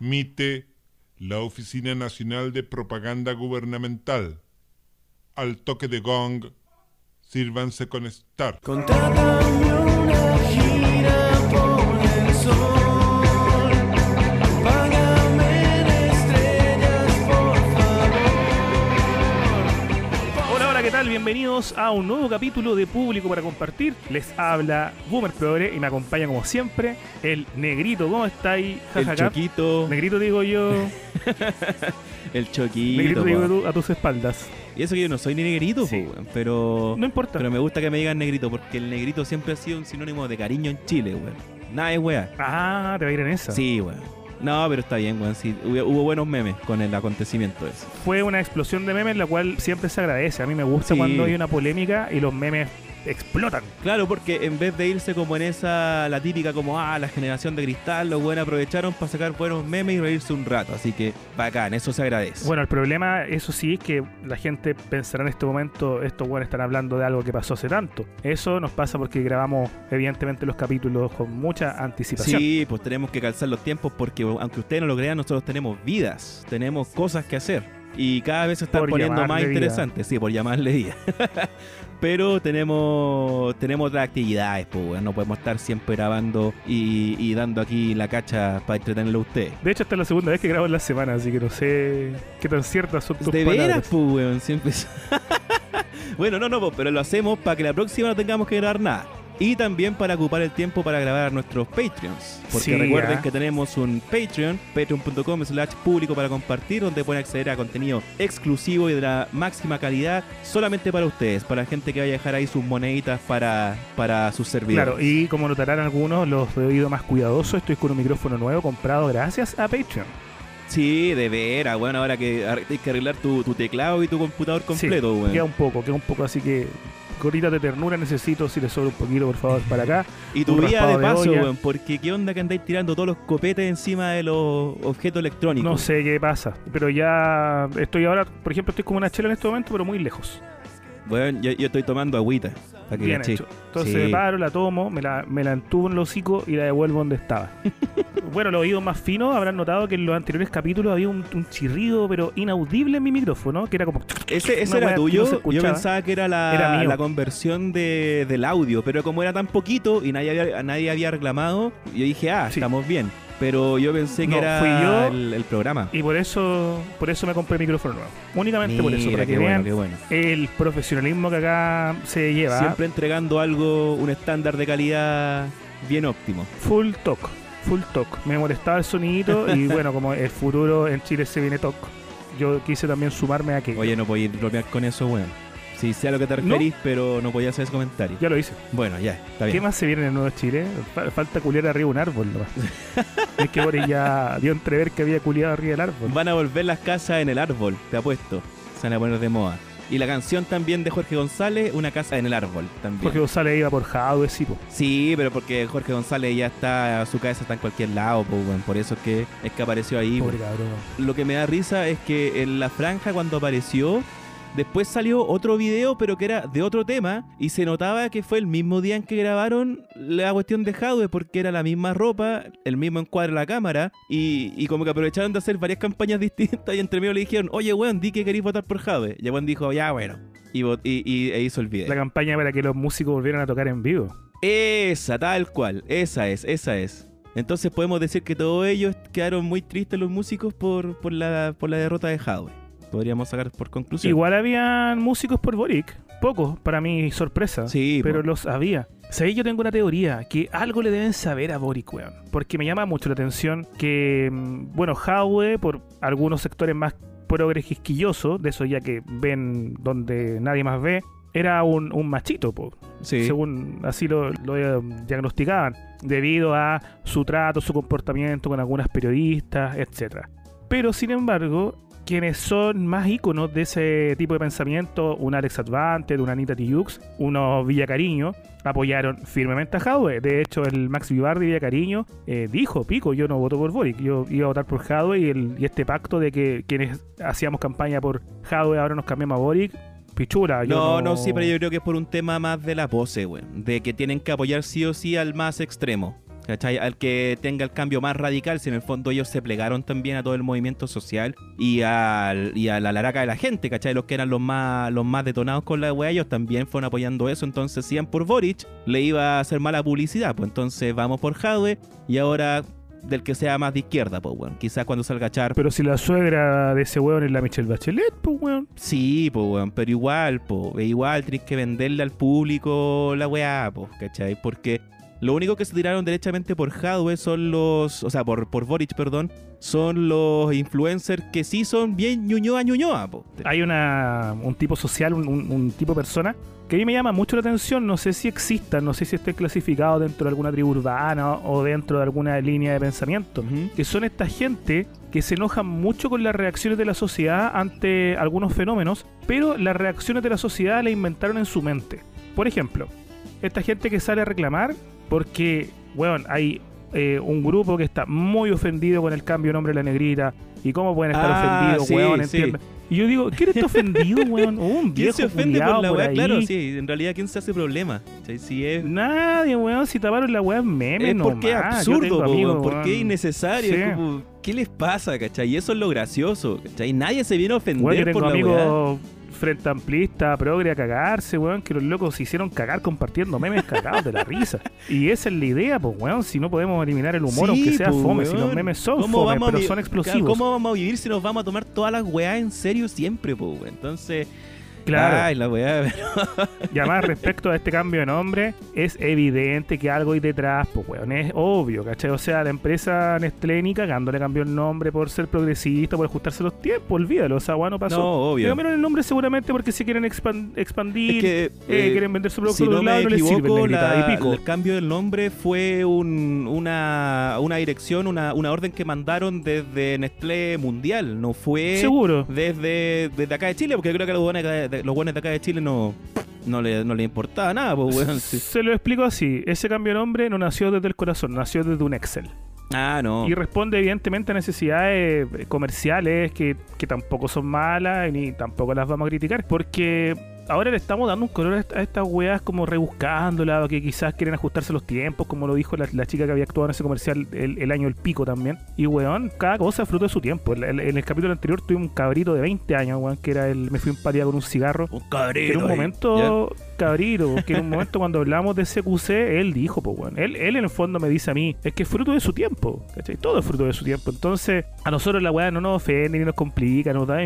MITE, la Oficina Nacional de Propaganda Gubernamental. Al toque de gong, sírvanse con estar. Bienvenidos a un nuevo capítulo de Público para Compartir. Les habla Boomer Progre y me acompaña como siempre el Negrito. ¿Cómo está ahí? El Jajaja. choquito. Negrito digo yo, El choquito. Negrito digo tú a tus espaldas. Y eso que yo no soy ni negrito, Sí. po, pero. No importa. Pero me gusta que me digan negrito, porque el negrito siempre ha sido un sinónimo de cariño en Chile, weón. Nada es weá. Ah, te va a ir en esa. Sí, weón. No, pero está bien, weón. Sí, hubo, hubo buenos memes con el acontecimiento ese. Fue una explosión de memes, la cual siempre se agradece. A mí me gusta Sí. cuando hay una polémica y los memes explotan. Claro, porque en vez de irse como en esa, la típica como, ah, la generación de cristal, los buenos aprovecharon para sacar buenos memes y reírse un rato. Así que, bacán, eso se agradece. Bueno, el problema, eso sí, es que la gente pensará en este momento, estos buenos están hablando de algo que pasó hace tanto. Eso nos pasa porque grabamos, evidentemente, los capítulos con mucha anticipación. Sí, pues tenemos que calzar los tiempos porque aunque ustedes no lo crean, nosotros tenemos vidas, tenemos cosas que hacer. Y cada vez se están Por poniendo más interesantes, sí, por llamarle día. Pero tenemos tenemos otras actividades, pues, weón. no podemos estar siempre grabando y, y dando aquí la cacha para entretenerlo a ustedes. De hecho, esta es la segunda vez que grabo en la semana, así que no sé qué tan ciertas son tus De palabras. veras, pues, weón, siempre. bueno, no, no, pero lo hacemos para que la próxima no tengamos que grabar nada. Y también para ocupar el tiempo para grabar a nuestros Patreons. Porque Sí, recuerden que tenemos un Patreon, patreon.com slash público para compartir, donde pueden acceder a contenido exclusivo y de la máxima calidad solamente para ustedes, para gente que vaya a dejar ahí sus moneditas para, para sus servidores. Claro, y como notarán algunos, los he oído más cuidadoso. Estoy con un micrófono nuevo comprado gracias a Patreon. Sí, de veras, bueno, ahora que tienes que arreglar tu, tu teclado y tu computador completo, sí. Queda un poco, queda un poco, así que gorrita de ternura necesito, si le sobra un poquito, por favor, para acá. Y tu vida de paso, weón, porque qué onda que andáis tirando todos los copetes encima de los objetos electrónicos. No sé qué pasa, pero ya estoy ahora, por ejemplo, estoy como una chela en este momento, pero muy lejos. Weón, yo, yo estoy tomando agüita. Para que Bien hecho. Entonces Sí. me paro, la tomo, me la, me la entubo en el hocico y la devuelvo donde estaba. bueno, los oídos más finos habrán notado que en los anteriores capítulos había un, un chirrido, pero inaudible en mi micrófono, que era como... Ese, ese era no tuyo. yo pensaba que era la, Era la conversión de, del audio, pero como era tan poquito y nadie había, nadie había reclamado, yo dije, ah, Sí. estamos bien. Pero yo pensé que No, era fui yo. el, el programa. Y por eso por eso me compré el micrófono nuevo. Únicamente por eso, para que bueno, vean bueno. el profesionalismo que acá se lleva. Siempre entregando algo, un estándar de calidad bien óptimo. Full talk, full talk. Me molestaba el sonidito y bueno, como el futuro en Chile se viene talk, yo quise también sumarme a que Oye, no podía bromear con eso, weón. Sí, sé a lo que te ¿No? referís, pero no podía hacer ese comentario. ya lo hice. Bueno, ya, está ¿Qué bien. más se viene en el Nuevo Chile? Fa- Falta culiar arriba de un árbol nomás. es que Boris ya dio entrever que había culiado arriba del árbol. Van a volver las casas en el árbol, te apuesto. Se van a poner de moda. Y la canción también de Jorge González, Una casa en el árbol, también. Porque González iba por Jadwe, sí, po. Sí, pero porque Jorge González ya está, su cabeza está en cualquier lado, pues, weón. por eso es que, es que apareció ahí. Pobre cabrón. Lo que me da risa es que en la franja cuando apareció, después salió otro video, pero que era de otro tema, y se notaba que fue el mismo día en que grabaron la cuestión de Jadwe, porque era la misma ropa, el mismo encuadre de la cámara, y, y como que aprovecharon de hacer varias campañas distintas, y entre medio le dijeron, oye, weón, di que queréis votar por Jadwe. Y weón dijo, ya, bueno. Y, y, y- e hizo el video. La campaña para que los músicos volvieran a tocar en vivo. Esa, tal cual. Esa es, esa es. Entonces podemos decir que todos ellos quedaron muy tristes los músicos por, por, la, por la derrota de Hadwe. Podríamos sacar por conclusión. Igual habían músicos por Boric, pocos, para mi sorpresa. Sí, pero po. los había. ¿Sabéis? Yo tengo una teoría, que algo le deben saber a Boric, weón. Porque me llama mucho la atención que, mm, bueno, Howe, por algunos sectores más progres de eso ya que ven donde nadie más ve, era un, un machito, po. Sí. según así lo, lo, eh, diagnosticaban, debido a su trato, su comportamiento con algunas periodistas, etcétera. Pero sin embargo, quienes son más íconos de ese tipo de pensamiento, un Alex Advanted, una Anita Tijoux, unos Villacariño, apoyaron firmemente a Jadwe. De hecho, el Max Vivardi Villacariño eh, dijo, pico, yo no voto por Boric, yo iba a votar por Jadwe y, el- y este pacto de que quienes hacíamos campaña por Jadwe ahora nos cambiamos a Boric, pichura. yo No, no, sí, pero yo creo que es por un tema más de la pose, güey. De que tienen que apoyar sí o sí al más extremo. ¿Cachai? Al que tenga el cambio más radical, si en el fondo ellos se plegaron también a todo el movimiento social y, al, y a la laraca de la gente, ¿cachai? Los que eran los más, los más detonados con la weá, ellos también fueron apoyando eso, entonces si iban por Boric, le iba a hacer mala publicidad, pues entonces vamos por Jadwe y ahora del que sea más de izquierda, pues weón. Quizás cuando salga Char Pero si la suegra de ese weón es la Michelle Bachelet, pues weón. Sí, pues, weón, pero igual, pues, igual tenés que venderle al público la weá, pues, ¿cachai? Porque lo único que se tiraron derechamente por Hadwe son los, o sea, por, por Boric, perdón, son los influencers que sí son bien ñuñoa ñuñoa, po. Hay una, un tipo social, un, un- tipo persona que a mí me llama mucho la atención. No sé si existan, no sé si estén clasificados dentro de alguna tribu urbana o dentro de alguna línea de pensamiento. Que son esta gente que se enojan mucho con las reacciones de la sociedad ante algunos fenómenos, pero las reacciones de la sociedad las inventaron en su mente. Por ejemplo, esta gente que sale a reclamar porque, weón, hay eh, un grupo que está muy ofendido con el cambio de nombre de la negrita. ¿Y cómo pueden estar Ah, ofendidos, sí, weón? sí. Y yo digo, ¿quién está ofendido, weón? Un ¿Quién viejo se ofende por la weá? Claro, sí, en realidad, ¿quién se hace problema? Si es, Nadie, weón. Si taparon la weá memes, es porque es absurdo, amigos, weón, porque es innecesario. Sí. es como, ¿Qué les pasa, cachai? Y eso es lo gracioso, cachai? Nadie se viene a ofender Weón, por la weá. Frente amplista, progre a cagarse, weón, que los locos se hicieron cagar compartiendo memes cagados de la risa. Y esa es la idea, pues, weón, si no podemos eliminar el humor, Sí, aunque sea po, fome, si los memes son ¿Cómo fome, pero son explosivos. ¿Cómo vamos a vivir si nos vamos a tomar todas las weas en serio siempre, weón? Entonces, Claro. ay, la weá, Y además, respecto a este cambio de nombre, es evidente que algo hay detrás, pues, weón. Es obvio, ¿cachai? O sea, la empresa Nestlé ni cagando le cambió el nombre por ser progresista, por ajustarse a los tiempos, olvídalo. O sea, weón, no pasó. no, Le obvio. cambiaron el nombre seguramente porque si quieren expan- expandir, Es que, eh, eh, quieren vender su producto si a no otros me lados, no les sirve equivoco, negrita la- y pico. el cambio del nombre fue un- una, una dirección, una, una orden que mandaron desde Nestlé Mundial, no fue Seguro. desde, desde acá de Chile, porque creo que a los buenos de, de- los buenos de acá de Chile no, no, le, no le importaba nada, pues, sí. Se lo explico así. Ese cambio de nombre no nació desde el corazón, nació desde un Excel. Ah, no. Y responde evidentemente a necesidades eh, comerciales que, que tampoco son malas y ni tampoco las vamos a criticar. Porque ahora le estamos dando un color a, esta- a estas weas como rebuscándola, que quizás quieren ajustarse los tiempos, como lo dijo la, la chica que había actuado en ese comercial el, el año del pico también. Y weón, cada cosa es fruto de su tiempo. En, en- en el capítulo anterior tuve un cabrito de 20 años, weón, que era el me fui en patria con un cigarro. Un Que cabrero. en un momento, cabrito, que en un momento cuando hablamos de CQC, él dijo, pues bueno, él, él en el fondo me dice a mí, es que es fruto de su tiempo, ¿cachai? Todo es fruto de su tiempo. Entonces, a nosotros la weá no nos ofende ni nos complica, nos da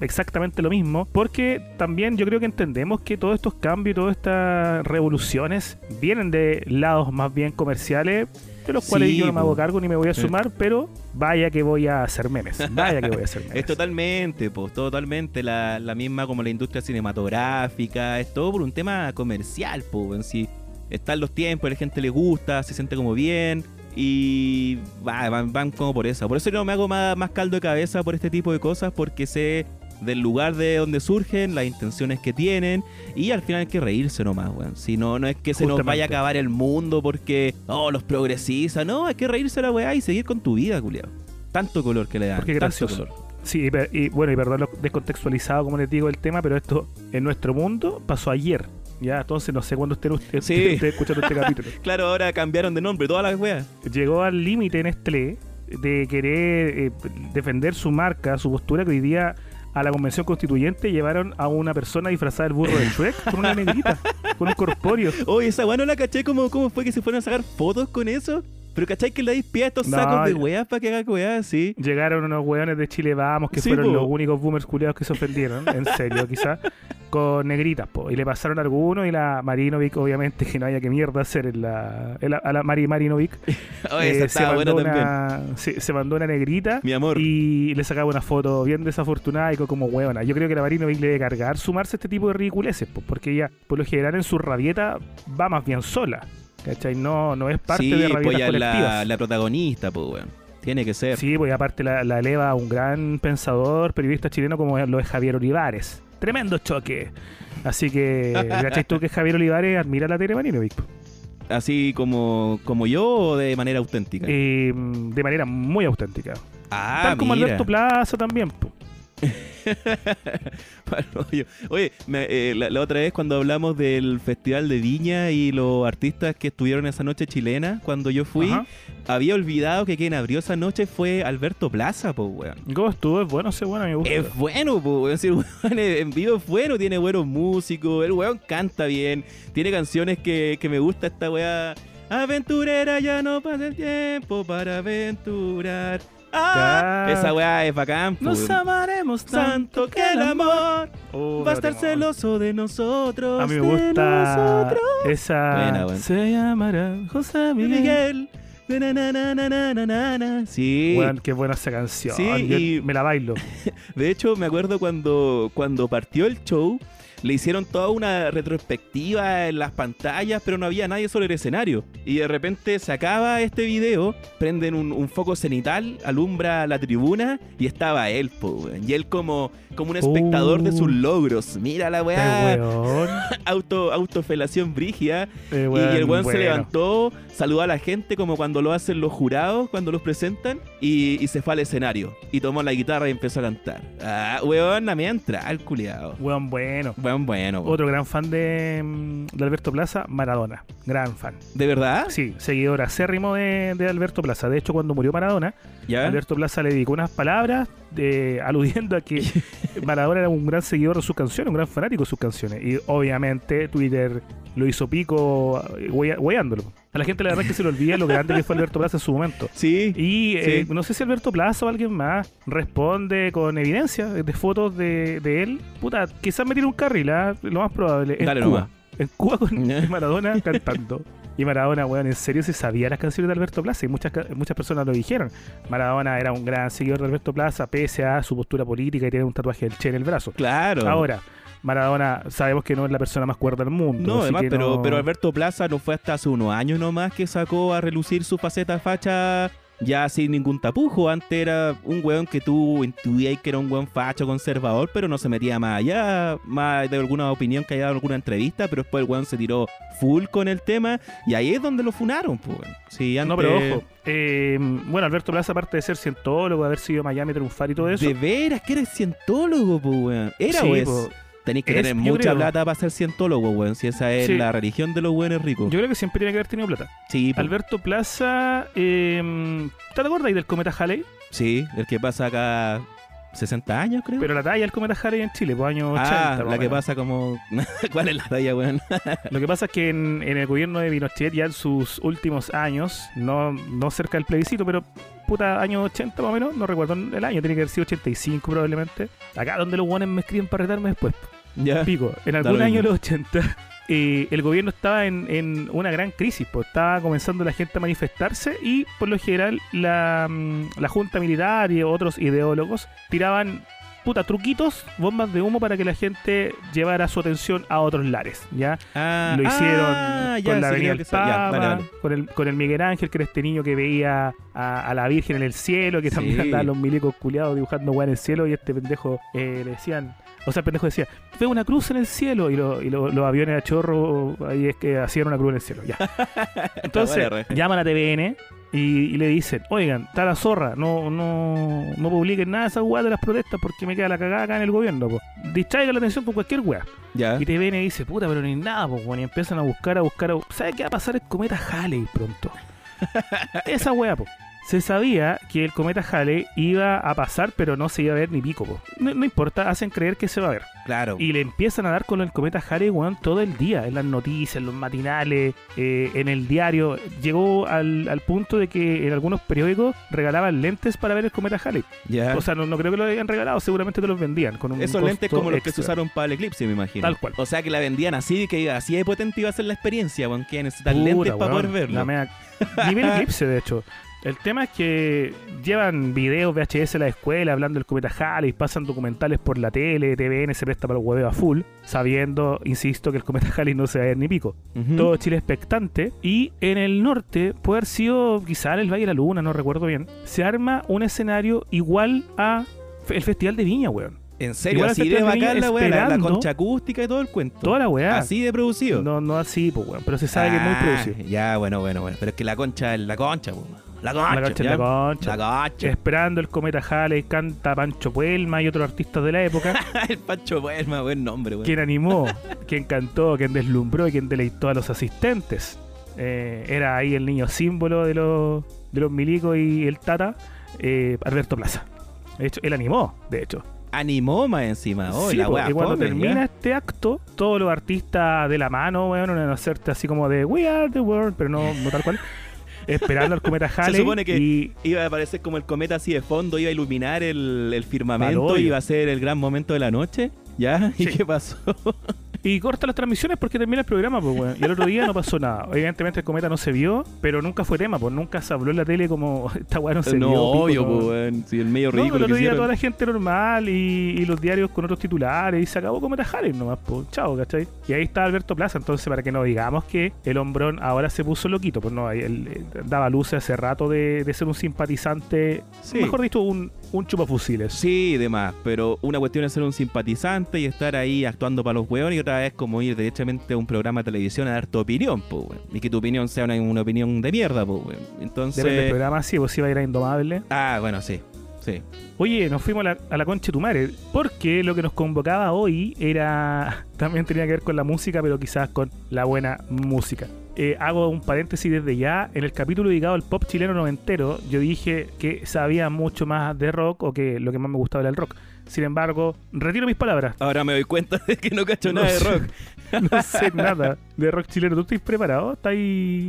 exactamente lo mismo, porque también yo creo que entendemos que todos estos cambios, todas estas revoluciones vienen de lados más bien comerciales, de los cuales Sí, yo no me hago po. cargo ni me voy a sumar, pero vaya que voy a hacer memes, vaya que voy a hacer memes. Es totalmente, pues, totalmente la, la misma como la industria cinematográfica, es todo por un tema comercial, pues, en sí. Están los tiempos, a la gente le gusta, se siente como bien y va, van, van como por eso. Por eso yo no me hago más, más caldo de cabeza por este tipo de cosas porque sé del lugar de donde surgen, las intenciones que tienen y al final hay que reírse nomás, weón. Si no, no es que se nos vaya a acabar el mundo porque, oh, los progresistas, no, hay que reírse la weá y seguir con tu vida, culiao. Tanto color que le dan. Porque gracioso. color. Sí, y, bueno, y perdón lo descontextualizado, como les digo, el tema, pero esto en nuestro mundo pasó ayer. Ya, entonces no sé cuándo estén ustedes Sí. escuchando este capítulo. Claro, ahora cambiaron de nombre todas las weas. Llegó al límite Nestlé de querer eh, defender su marca, su postura, que hoy día a la convención constituyente llevaron a una persona disfrazada del burro de Shrek con una negrita, con un corpóreo. Oye, esa wea no la caché, ¿cómo, cómo fue que se fueron a sacar fotos con eso? Pero cachai que le dais pie a estos No, sacos de weas para que haga weas así. Llegaron unos hueones de Chile Vamos, que Sí, fueron po. los únicos boomers culiados que se ofendieron, en serio, quizás, con negritas, po. Y le pasaron algunos y la Marinovic, obviamente, que no haya que mierda hacer en la, en la- a la Mari Marinovic. Oye, esa eh, se, estaba buena también. se, se mandó una negrita Mi amor. y le sacaba una foto bien desafortunada y co- como hueona. Yo creo que la Marinovic le debe cargar sumarse a este tipo de ridiculeces, po, porque ella, por lo general, en su rabieta va más bien sola. ¿Cachai? No, no es parte sí, de pues ya la, la protagonista, pues weón. Tiene que ser. Sí, pues aparte la, la eleva a un gran pensador, periodista chileno como lo es Javier Olivares. Tremendo choque. Así que, ¿cachai tú que Javier Olivares admira a la Tere Marinovic? Así como, como yo o de manera auténtica. Eh, de manera muy auténtica. ah, Tal como mira. Alberto Plaza también. po. Oye, me- eh, la, la otra vez cuando hablamos del Festival de Viña y los artistas que estuvieron esa noche chilena, cuando yo fui, Ajá. había olvidado que quien abrió esa noche fue Alberto Plaza, pues, weón. ¿Cómo estuvo? Es bueno, ese bueno, me gusta. Es bueno, pues, weón. Weón en vivo es bueno, tiene buenos músicos, el weón canta bien, tiene canciones que, que me gusta esta weá. Aventurera, ya no pasa el tiempo para aventurar. Ah, esa weá es bacán, Nos pues. amaremos Santo que el amor Oh, va a estar celoso de nosotros. A mí me de gusta nosotros. esa. Buena. Se llamará José Miguel. Miguel. Na, na, na, na, na, na, na, na. Sí. Qué buena esa canción. Sí, Yo y- Me la bailo. De hecho, me acuerdo cuando, cuando partió el show, le hicieron toda una retrospectiva en las pantallas, pero no había nadie sobre el escenario. Y de repente se acaba este video, prenden un, un foco cenital, alumbra la tribuna y estaba él, po, weón. Y él como, como un espectador de sus Uh. logros. Mira la weá, auto, autofelación brígida. Eh, Y, weón, el weón se bueno. levantó, saludó a la gente como cuando lo hacen los jurados, cuando los presentan, y, y se fue al escenario. Y tomó la guitarra y empezó a cantar. Ah, weón, a mí entra el culiado. Weón, bueno. Weón, bueno. weón. Otro gran fan de, mm, de Alberto Plaza, Maradona. Gran fan. ¿De verdad? Sí, seguidor acérrimo de, de Alberto Plaza. De hecho, cuando murió Maradona, ¿Ya? Alberto Plaza le dedicó unas palabras de, aludiendo a que Maradona era un gran seguidor de sus canciones, un gran fanático de sus canciones. Y obviamente Twitter lo hizo pico eh, huea- hueándolo. A la gente la verdad es que se le olvida lo grande que fue Alberto Plaza en su momento. Sí. Y eh, no sé si Alberto Plaza o alguien más responde con evidencia de fotos de, de él. Puta, quizás me tiene un carril, ¿ah? lo más probable. En Dale Cuba. nomás. En Cuba con Maradona cantando. Y Maradona, weón, en serio se sabía las canciones de Alberto Plaza y muchas, muchas personas lo dijeron. Maradona era un gran seguidor de Alberto Plaza, pese a su postura política y tiene un tatuaje del Che en el brazo. Claro. Ahora, Maradona sabemos que no es la persona más cuerda del mundo. No, además, pero, no- pero Alberto Plaza no fue hasta hace unos años nomás que sacó a relucir su faceta facha ya sin ningún tapujo. Antes era un weón que tú intuías que era un weón facho conservador, pero no se metía más allá, más de alguna opinión que haya dado en alguna entrevista, pero después el weón se tiró full con el tema y ahí es donde lo funaron, pues. weón. Sí, antes, No, pero ojo. eh, bueno, Alberto Plaza, aparte de ser cientólogo, haber sido Miami triunfar y todo eso. De veras que eres cientólogo, pues, weón. Era, Sí, o es. po. Tenéis que Es, tener mucha creo. plata para ser cientólogo, weón. Si esa es Sí. la religión de los buenos ricos. Yo creo que siempre tiene que haber tenido plata. sí, po. Alberto Plaza, eh, ¿te acuerdas ahí del cometa Halley? Sí, el que pasa acá 60 años, creo. Pero la talla del cometa Halley en Chile, pues años 80. ah, más la o que pasa como... ¿Cuál es la talla, weón? Lo que pasa es que en, en el gobierno de Pinochet, ya en sus últimos años, no, no cerca del plebiscito, pero puta, años 80 más o menos, no recuerdo el año, tiene que haber sido 85 probablemente. Acá donde los guanes me escriben para retarme después. Ya. Pico, en algún año de los 80, eh, el gobierno estaba en, en una gran crisis, pues estaba comenzando la gente a manifestarse y por lo general la, mm, la junta militar y otros ideólogos tiraban puta truquitos, bombas de humo para que la gente llevara su atención a otros lares, ¿ya? Ah, Lo hicieron ah, ya, con la sí, Avenida creo del ya, Papa. Con, el, con el Miguel Ángel, que era este niño que veía a, a la Virgen en el cielo, que también Sí. andaban los milicos culiados dibujando weá en el cielo, y este pendejo eh, le decían, o sea, el pendejo decía, ve una cruz en el cielo, y, lo- y lo- los aviones a chorro, ahí es que hacían una cruz en el cielo, ya. Entonces, llaman a TVN y, y le dicen, oigan, está la zorra, no, no, no publiquen nada de esas weas de las protestas porque me queda la cagada acá en el gobierno, po. Distraigan la atención con cualquier wea. Ya. Y TVN dice, puta, pero ni nada, pues, weón. Y empiezan a buscar, a buscar, a bu- ¿Sabe qué va a pasar el cometa Halley pronto? Esa weá, pues. Se sabía que el cometa Halley iba a pasar, pero no se iba a ver ni pico. No, no importa, hacen creer que se va a ver. Claro. Y le empiezan a dar con el cometa Halley, weón, todo el día, en las noticias, en los matinales, eh, en el diario. Llegó al, al punto de que en algunos periódicos regalaban lentes para ver el cometa Halley. ya. O sea, no, no creo que lo hayan regalado, seguramente te los vendían. Con un Esos lentes como los que se usaron para el eclipse, me imagino. Tal cual. O sea, que la vendían así, que así de potente iba a ser la experiencia, weón. Que necesitan lentes para poder verlo. la mea- Nivel eclipse, de hecho. El tema es que llevan videos VHS a la escuela hablando del cometa Halley, pasan documentales por la tele, TVN se presta para el hueveo a full, sabiendo, insisto, que el cometa Halley no se va a ver ni pico. Ujú. Todo Chile expectante. Y en el norte, puede haber sido quizá en el Valle de la Luna, no recuerdo bien, se arma un escenario igual a el Festival de Viña, weón. En serio, Igual así de bacán la weá, la, concha acústica y todo el cuento. Toda la weá. Así de producido. No, no así, pues, weón, pero se sabe que es muy Ah, producido. Ya, bueno, bueno, bueno. Pero es que la concha es la concha, po. La concha. La ¿ya? la concha. La concha. Esperando el cometa Halley, canta Pancho Puelma y otros artistas de la época. el Pancho Puelma, buen nombre, weón. quien animó, quien cantó, quien deslumbró y quien deleitó a los asistentes. Eh, era ahí el niño símbolo de los, de los milicos y el tata, eh, Alberto Plaza. De hecho, él animó, de hecho. Animó más encima. Oh, Sí, la wea y cuando termina ya. este acto, todos los artistas de la mano, weón, van a hacerte así como de We are the world, pero no, no tal cual. esperando al cometa Halley. supone que- y Iba a aparecer como el cometa así de fondo, iba a iluminar el, el firmamento, iba a ser el gran momento de la noche. ¿Ya? ¿Y Sí. qué pasó? Y corta las transmisiones porque termina el programa, pues, weón. Y el otro día no pasó nada. Evidentemente el cometa no se vio, pero nunca fue tema, pues nunca se habló en la tele como esta weá no se no, vio. pico, obvio, no. pues, weón. Sí, el medio No, pero ridículo el que otro día toda la gente normal y, y los diarios con otros titulares y se acabó Cometa Halley nomás, pues, chao, ¿cachai? Y ahí está Alberto Plaza, entonces para que no digamos que el hombrón ahora se puso loquito, pues no, él, eh, daba luces hace rato de, de ser un simpatizante, Sí. mejor dicho, un, un chupafusiles. Sí, demás, pero una cuestión es ser un simpatizante y estar ahí actuando para los hueones y otra vez como ir derechamente a un programa de televisión a dar tu opinión, pues. Y que tu opinión sea una, una opinión de mierda, pues. Entonces... Depende del programa, sí, pues iba a ir a Indomable. Ah, bueno, sí, sí. Oye, nos fuimos a la, a la concha de tu madre, porque lo que nos convocaba hoy era. También tenía que ver con la música, pero quizás con la buena música. Eh, hago un paréntesis desde ya. En el capítulo dedicado al pop chileno noventero, yo dije que sabía mucho más de rock o que lo que más me gustaba era el rock. Sin embargo, retiro mis palabras. Ahora me doy cuenta de que no cacho No nada de rock. No sé nada de rock chileno. ¿Tú estás preparado? ¿Estás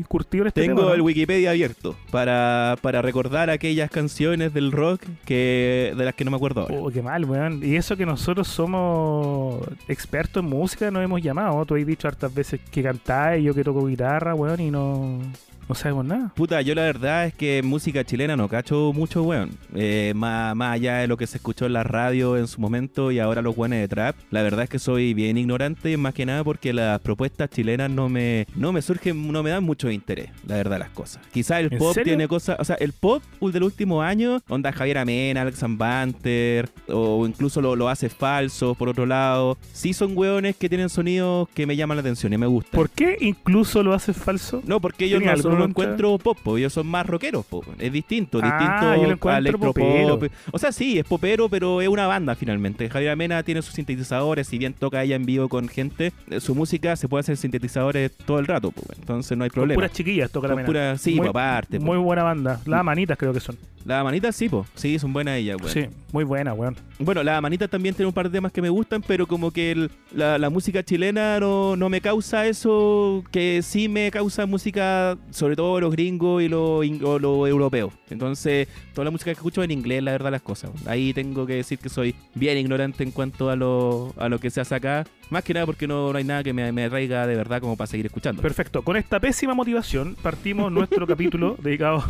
curtido en este Tengo tema, no? el Wikipedia abierto para, para recordar aquellas canciones del rock que de las que no me acuerdo ahora. Oh, qué mal, weón. Y eso que nosotros somos expertos en música, nos hemos llamado. Tú has dicho hartas veces que cantáis, yo que toco guitarra, weón, y no, no sabemos nada. Puta, yo la verdad es que música chilena no cacho mucho, weón. Eh, más, más allá de lo que se escuchó en la radio en su momento y ahora los weones de trap, la verdad es que soy bien ignorante, más que nada porque las propuestas chilenas no me, no me surgen, no me dan mucho interés, la verdad las cosas. Quizás el ¿En pop serio? tiene cosas, o sea, el pop del último año, onda Javier Amena, Alex Banter, o incluso lo, lo hace falso, por otro lado, sí son weones que tienen sonidos que me llaman la atención y me gustan. ¿Por qué incluso lo haces falso? No, porque ellos ¿Tiene no, algo no lo encuentro pop, po, ellos son más rockeros, po. es distinto, Ah, distinto al electropop. O sea, sí, es popero, pero es una banda finalmente. Javier Amena tiene sus sintetizadores, si bien toca ella en vivo con gente, eh, su música se puede hacer sintetizadores todo el rato, po, entonces no hay Con problema. puras chiquillas toca la Con mena. pura- sí, muy, aparte. Muy buena banda. Las manitas creo que son. La manita sí, po. sí, son buenas ellas, weón. Sí, muy buena, weón. Bueno, la manita también tiene un par de temas que me gustan, pero como que el- la, la música chilena no, no me causa eso que sí me causa música, sobre todo los gringos y los europeos. Entonces, toda la música que escucho en inglés, la verdad, las cosas. Ahí tengo que decir que soy bien ignorante en cuanto a lo, a lo que se hace acá. Más que nada porque no, no hay nada que me, me atraiga de verdad como para seguir escuchando. Perfecto. Con esta pésima motivación partimos nuestro capítulo dedicado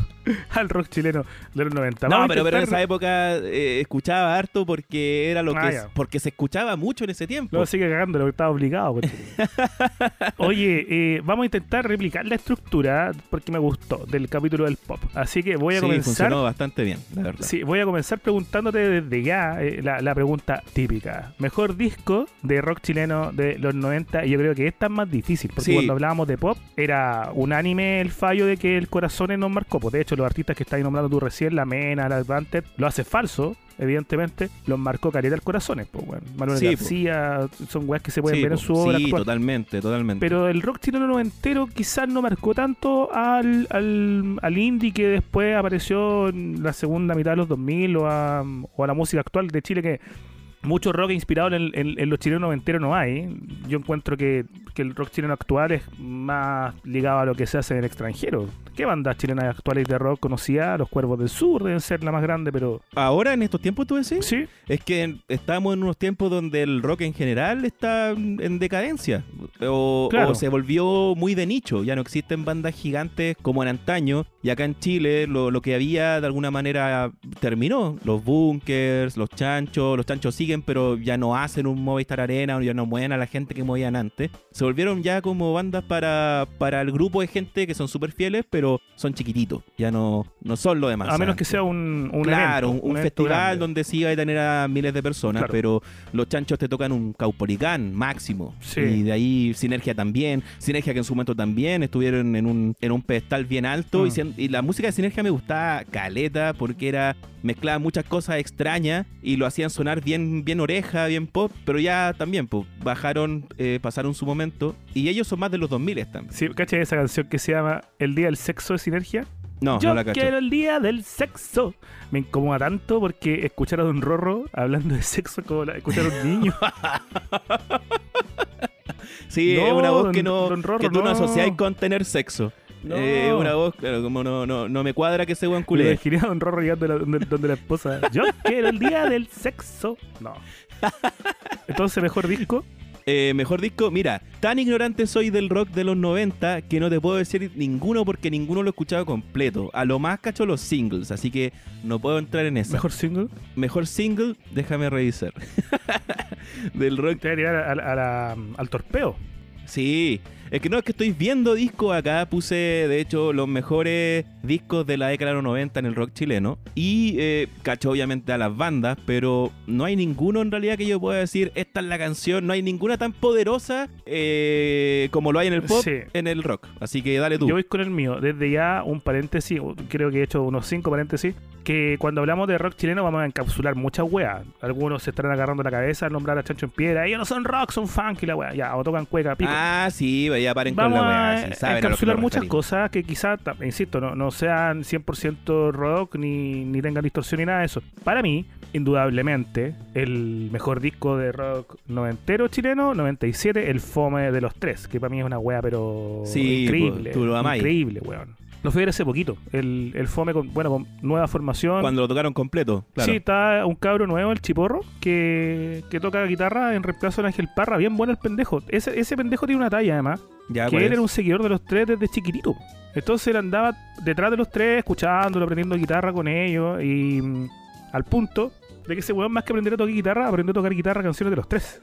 al rock chileno de los 90. No, pero, pero en esa época eh, escuchaba harto porque era lo Ah, que ya. porque se escuchaba mucho en ese tiempo. No, sigue cagando, lo que estaba obligado. pues. Oye, eh, vamos a intentar replicar la estructura porque me gustó del capítulo del pop. Así que voy a sí, comenzar. funcionó bastante bien, la verdad. Sí, voy a comenzar preguntándote desde ya eh, la, la pregunta típica. Mejor disco de rock chileno de los 90 y yo creo que esta es más difícil porque Sí. cuando hablábamos de pop era unánime el fallo de que el corazón nos marcó. Pues de hecho los artistas que estáis nombrando tú recién, La Mena, La Advanted, lo hace falso. Evidentemente, los marcó caleta el corazones, pues, bueno. Manuel Sí, po. García, son weas que se pueden Sí, ver en po. su obra Sí, totalmente, totalmente. Pero el rock chileno noventero quizás no marcó tanto al, al, al indie que después apareció en la segunda mitad de los 2000 o a, o a la música actual de Chile que mucho rock inspirado en, en- en los chilenos noventeros no hay. Yo encuentro que, que el rock chileno actual es más ligado a lo que se hace en el extranjero. ¿Qué bandas chilenas actuales de rock conocía? Los Cuervos del Sur deben ser la más grande, pero... Ahora, en estos tiempos, tú decís, Sí, es que estamos en unos tiempos donde el rock en general está en en decadencia. O, Claro. o se volvió muy de nicho. Ya no existen bandas gigantes como en antaño. Y acá en Chile, lo, lo que había de alguna manera terminó. Los bunkers, los chanchos. Los chanchos siguen, pero ya no hacen un Movistar Arena, o ya no mueven a la gente que movían antes. Se volvieron ya como bandas para, para el grupo de gente que son súper fieles, pero son chiquititos. Ya no, no son lo demás. A menos que sea un, un claro, evento, un, festival grande. donde sí va a tener a miles de personas, Claro. pero los chanchos te tocan un Caupolicán máximo. Sí. Y de ahí Sinergia también. Sinergia que en su momento también estuvieron en un, en un pedestal bien alto. Mm. Y, y la música de Sinergia me gustaba caleta porque era mezclaba muchas cosas extrañas y lo hacían sonar bien, bien oreja, bien pop, pero ya también pues, bajaron, eh, pasaron su momento. Y ellos son más de los 2000 también. Sí, ¿cachai esa canción que se llama El Día del Sexo de Sinergia? No, Yo no la cacho. quiero el Día del Sexo. Me incomoda tanto porque escuchar a Don Rorro hablando de sexo como la- escuchar a un niño. Sí, No, es una voz don- que no Rorro, que tú no no. asociáis con tener sexo. No. Eh, una voz, claro, como no, no, no me cuadra que ese buen Me culé. imaginé a Don Rorro llegando a la- donde, donde la esposa. Yo quiero el Día del Sexo. No. Entonces, mejor disco. Eh, mejor disco, mira, tan ignorante soy del rock de los 90 que no te puedo decir ninguno porque ninguno lo he escuchado completo. A lo más cacho los singles, así que no puedo entrar en esa. Mejor single. Mejor single, déjame revisar. del rock. Te voy a tirar a- a la- al torpeo. Sí, es que no, es que estoy viendo discos acá. Puse, de hecho, los mejores discos de la década de los 90 en el rock chileno. Y eh, cacho, obviamente, a las bandas, pero no hay ninguno en realidad que yo pueda decir, esta es la canción. No hay ninguna tan poderosa eh, como lo hay en el pop, Sí. en el rock. Así que dale tú. Yo voy con el mío. Desde ya un paréntesis, creo que he hecho unos cinco paréntesis, que cuando hablamos de rock chileno vamos a encapsular muchas weas. Algunos se estarán agarrando la cabeza al nombrar a Chancho en Piedra. Ellos no son rock, son funk y la wea. Ya, o tocan cueca, pico. Ah, sí, ya paren Vamos con la weá. a encapsular muchas cosas que quizás, insisto, no, no sean 100% rock ni, ni tengan distorsión ni nada de eso. Para mí, indudablemente, el mejor disco de rock noventero chileno, 97, el Fome de los tres, que para mí es una wea, pero Sí, increíble. po, tú lo increíble, weón. Lo fui a ver hace poquito. El, el Fome, con, bueno, con nueva formación. Cuando lo tocaron completo, claro. Sí, está un cabro nuevo, el Chiporro, que, que toca guitarra en reemplazo de Ángel Parra. Bien bueno el pendejo. Ese, ese pendejo tiene una talla, además ya, que ¿cuál él es? era un seguidor de los tres desde chiquitito. Entonces él andaba detrás de los tres, escuchándolo, aprendiendo guitarra con ellos, y mm, al punto de que ese weón, más que aprender a tocar guitarra, aprendió a tocar guitarra canciones de los tres.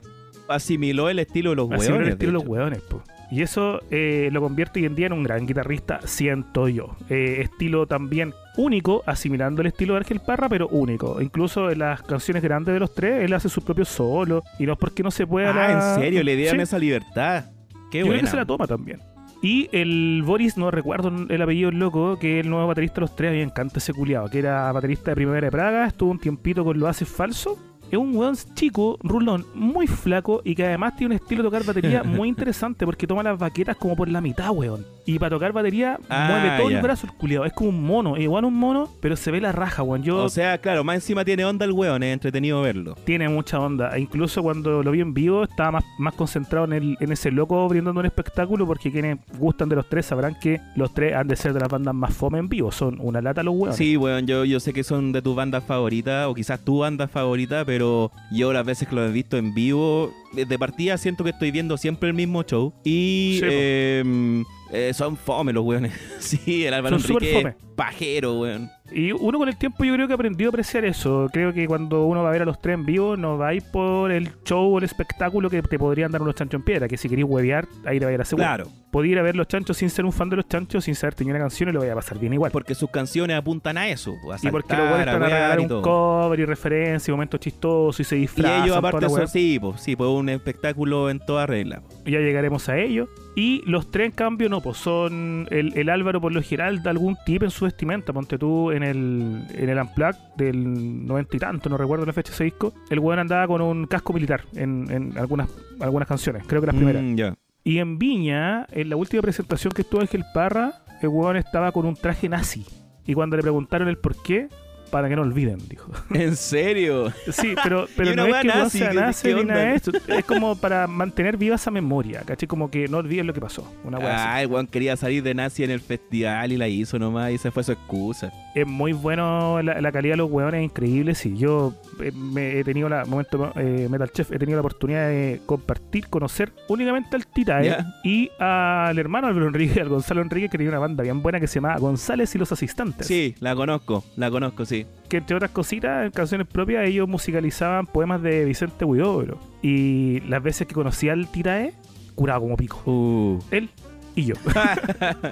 Asimiló el estilo de los era hueones. el estilo de de los hecho. weones, po. Y eso eh, lo convierte hoy en día en un gran guitarrista, siento yo. Eh, estilo también único, asimilando el estilo de Ángel Parra, pero único. Incluso en las canciones grandes de los tres, él hace sus propios solos, y no es porque no se pueda... Ah, la- en serio, le dieron Sí. esa libertad. Qué Yo creo buena. que se la toma también. Y el Boris, no recuerdo el apellido del loco, que es el nuevo baterista de los tres, a mí me encanta ese culiado, que era baterista de Primavera de Praga, estuvo un tiempito con Lo Hace Falso. Es un weón chico, rulón, muy flaco y que además tiene un estilo de tocar batería muy interesante porque toma las baquetas como por la mitad, weón. Y para tocar batería Ah, mueve todo ya. el brazo el culiado. Es como un mono, igual un mono, pero se ve la raja, weón. Yo O sea, claro, más encima tiene onda el hueón, es entretenido verlo. tiene mucha onda. E incluso cuando lo vi en vivo estaba más, más concentrado en, el, en ese loco brindando un espectáculo porque quienes gustan de los tres sabrán que los tres han de ser de las bandas más fome en vivo. Son una lata los huevos. Sí, weón, yo, yo sé que son de tus bandas favoritas, o quizás tu banda favorita, pero yo las veces que lo he visto en vivo, desde partida siento que estoy viendo siempre el mismo show. Y Sí, po. eh, eh, son fome los weones. sí, el Álvaro Son Enrique es fome. pajero, weón. Y uno con el tiempo yo creo que aprendió a apreciar eso. Creo que cuando uno va a ver a los tres en vivo no va a ir por el show o el espectáculo que te podrían dar unos chanchos en piedra. Que si queréis huevear, ahí te va a ir a seguro. Claro, Podía ir a ver los chanchos sin ser un fan de los chanchos, sin saber tener una canción y lo vaya a pasar bien igual. porque sus canciones apuntan a eso, a y porque los buenos a y un cover y referencia, y momentos chistosos y se Y disfrazan. ellos toda aparte son, sí, pues, sí, pues un espectáculo en toda regla. ya llegaremos a ello. Y los tres, en cambio, no, pues son el, el Álvaro, por lo general, da algún tip en su vestimenta. Ponte tú en el, en el Unplugged del noventa y tanto, no recuerdo la fecha de ese disco. El weón andaba con un casco militar en, en algunas, algunas canciones, creo que las primeras. Mm, ya. Y en Viña, en la última presentación que estuvo Ángel Parra, el weón estaba con un traje nazi. Y cuando le preguntaron el por qué, para que no olviden, dijo. ¿En serio? Sí, pero, pero no es que no nazi, sea ¿qué- nazi ni nada de esto. Es como para mantener viva esa memoria, ¿cachai? Como que no olviden lo que pasó. Una. Ah, el weón quería salir de nazi en el festival y la hizo nomás y esa fue su excusa. Es muy bueno la, la calidad de los hueones, es increíble. Sí, yo eh, me he tenido la momento eh, Metal Chef, he tenido la oportunidad de compartir, conocer únicamente al Titae Ya. y al hermano Álvaro Enrique, al Gonzalo Enrique, que tenía una banda bien buena que se llamaba González y los Asistentes. Sí, la conozco, la conozco, sí. Que entre otras cositas, en canciones propias, ellos musicalizaban poemas de Vicente Huidobro. Y las veces que conocí al Tirae, curado como pico. Uh. Él y yo.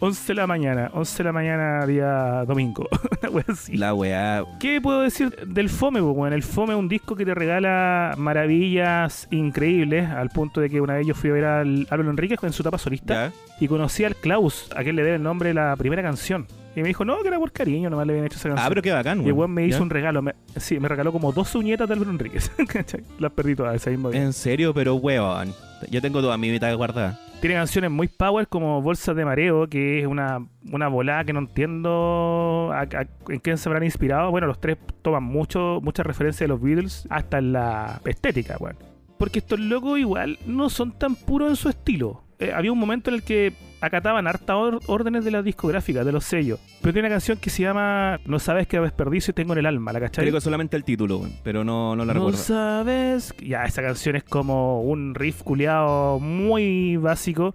11 de la mañana, 11 de la mañana, día domingo. Una wea así. La weá. ¿Qué puedo decir del Fome? Bueno, el Fome es un disco que te regala maravillas increíbles, al punto de que una vez yo fui a ver al Álvaro Enríquez en su etapa solista Ya. y conocí al Klaus, a quien le debe el nombre de la primera canción. Y me dijo, no, que era por cariño, nomás le habían hecho esa canción. Ah, pero qué bacán, y weón. weón me hizo ¿Ya? un regalo. Me, sí, me regaló como dos uñetas de Álvaro Enríquez. Las perdí todas ese mismo día. En serio, pero weón. Yo tengo toda mi mitad guardada. Tiene canciones muy power como Bolsas de Mareo, que es una, una volada que no entiendo a- a- en qué se habrán inspirado. Bueno, los tres toman mucho, muchas referencias de los Beatles, hasta en la estética, weón. Porque estos locos igual no son tan puros en su estilo. Eh, había un momento en el que acataban harta or- órdenes de las discográficas, de los sellos. Pero tiene una canción que se llama No sabes qué desperdicio tengo en el alma, ¿la cachai? Creo que solamente el título. Pero no, no la no recuerdo. sabes. Ya, esa canción es como un riff culiado muy básico.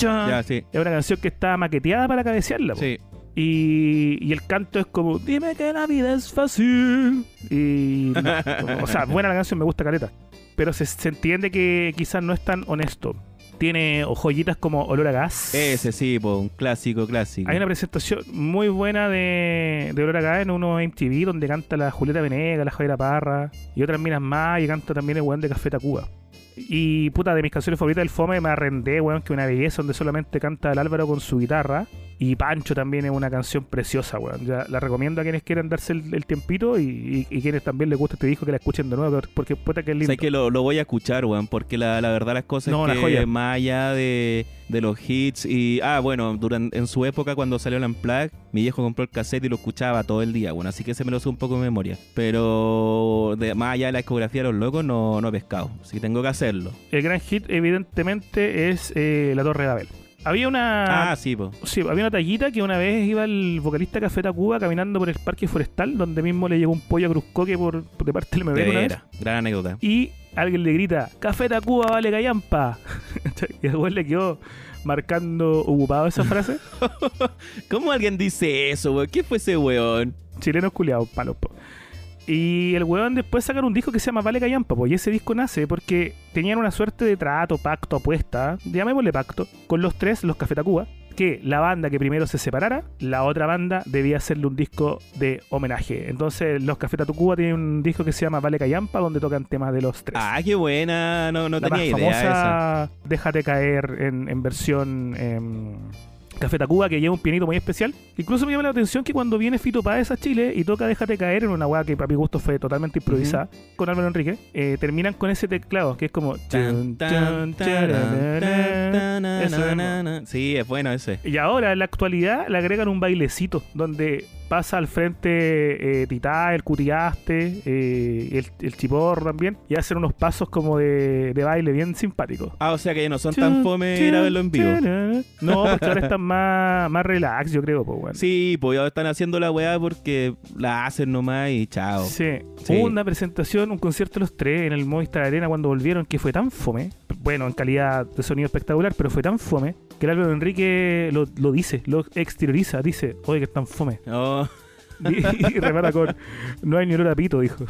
Ya, ya, sí. Es una canción que está maqueteada para cabecearla. po. Sí. Y, y el canto es como, dime que la vida es fácil. Y. no, o sea, buena la canción, me gusta careta. Pero se, se entiende que quizás no es tan honesto. Tiene joyitas como Olor a Gas. Ese sí, po, un clásico, clásico. Hay una presentación muy buena de, de Olor a Gas en uno MTV donde canta la Julieta Venegas, la Javiera Parra y otras minas más y canta también el weón de Café Tacuba. Y puta, de mis canciones favoritas del Fome me arrendé, weón, que una belleza donde solamente canta el Álvaro con su guitarra. Y Pancho también es una canción preciosa, weón. Ya la recomiendo a quienes quieran darse el, el tiempito y, y- y quienes también les gusta este disco que la escuchen de nuevo, porque puta que es lindo. Sabes que lo, lo voy a escuchar, weón, porque la, la verdad las cosas No, es que joya. más allá de, de los hits y... Ah, bueno, durante, en su época cuando salió el Unplugged, mi viejo compró el cassette y lo escuchaba todo el día, bueno, así que se me lo sé un poco de memoria. Pero de, más allá de la discografía de los locos no, no he pescado, así que tengo que hacerlo. El gran hit, evidentemente, es eh, La Torre de Babel. Había una. Ah, sí, po. Sí, había una tallita que una vez iba el vocalista Café Tacuba caminando por el parque forestal, donde mismo le llegó un pollo a Cruzcoque por, por de parte del MB De veras, gran anécdota. Y alguien le grita, Café Tacuba vale callampa. y después le quedó marcando ocupado esa frase. ¿Cómo alguien dice eso, weón? ¿Qué fue ese weón? Chilenos culiados, palos. po. Y el weón después sacaron un disco que se llama Vale Callampa, pues, y ese disco nace porque tenían una suerte de trato, pacto, apuesta, llamémosle pacto, con los tres, los Café Tacuba, que la banda que primero se separara, la otra banda debía hacerle un disco de homenaje. Entonces, los Café Tacuba tienen un disco que se llama Vale Callampa, donde tocan temas de los tres. Ah, qué buena, no, no la tenía más idea esa. famosa, Déjate caer en, en versión em, Café Tacuba, que lleva un pianito muy especial. Incluso me llama la atención que cuando viene Fito Páez a Chile y toca Déjate caer en una weá que para mi gusto fue totalmente improvisada con Álvaro Enrique, eh, terminan con ese teclado que es como. Sí, es bueno ese. Y ahora, en la actualidad, le agregan un bailecito donde pasa al frente eh, Titá, el Cutiaste, eh, el, el Chiporro también, y hacen unos pasos como de, de baile bien simpáticos. Ah, o sea que ya no son tan fome verlo en vivo. No, porque ahora están más, más relax, yo creo, pues, bueno. Sí, pues ya están haciendo la weá porque la hacen nomás y chao. Sí. Sí. Hubo una presentación, un concierto de los tres en el Movistar Arena cuando volvieron que fue tan fome, bueno, en calidad de sonido espectacular, pero fue tan fome que el Álvaro Enrique lo, lo dice, lo exterioriza, dice, oye, que es tan fome. Oh, Y, y repara con, no hay ni olor a pito, dijo.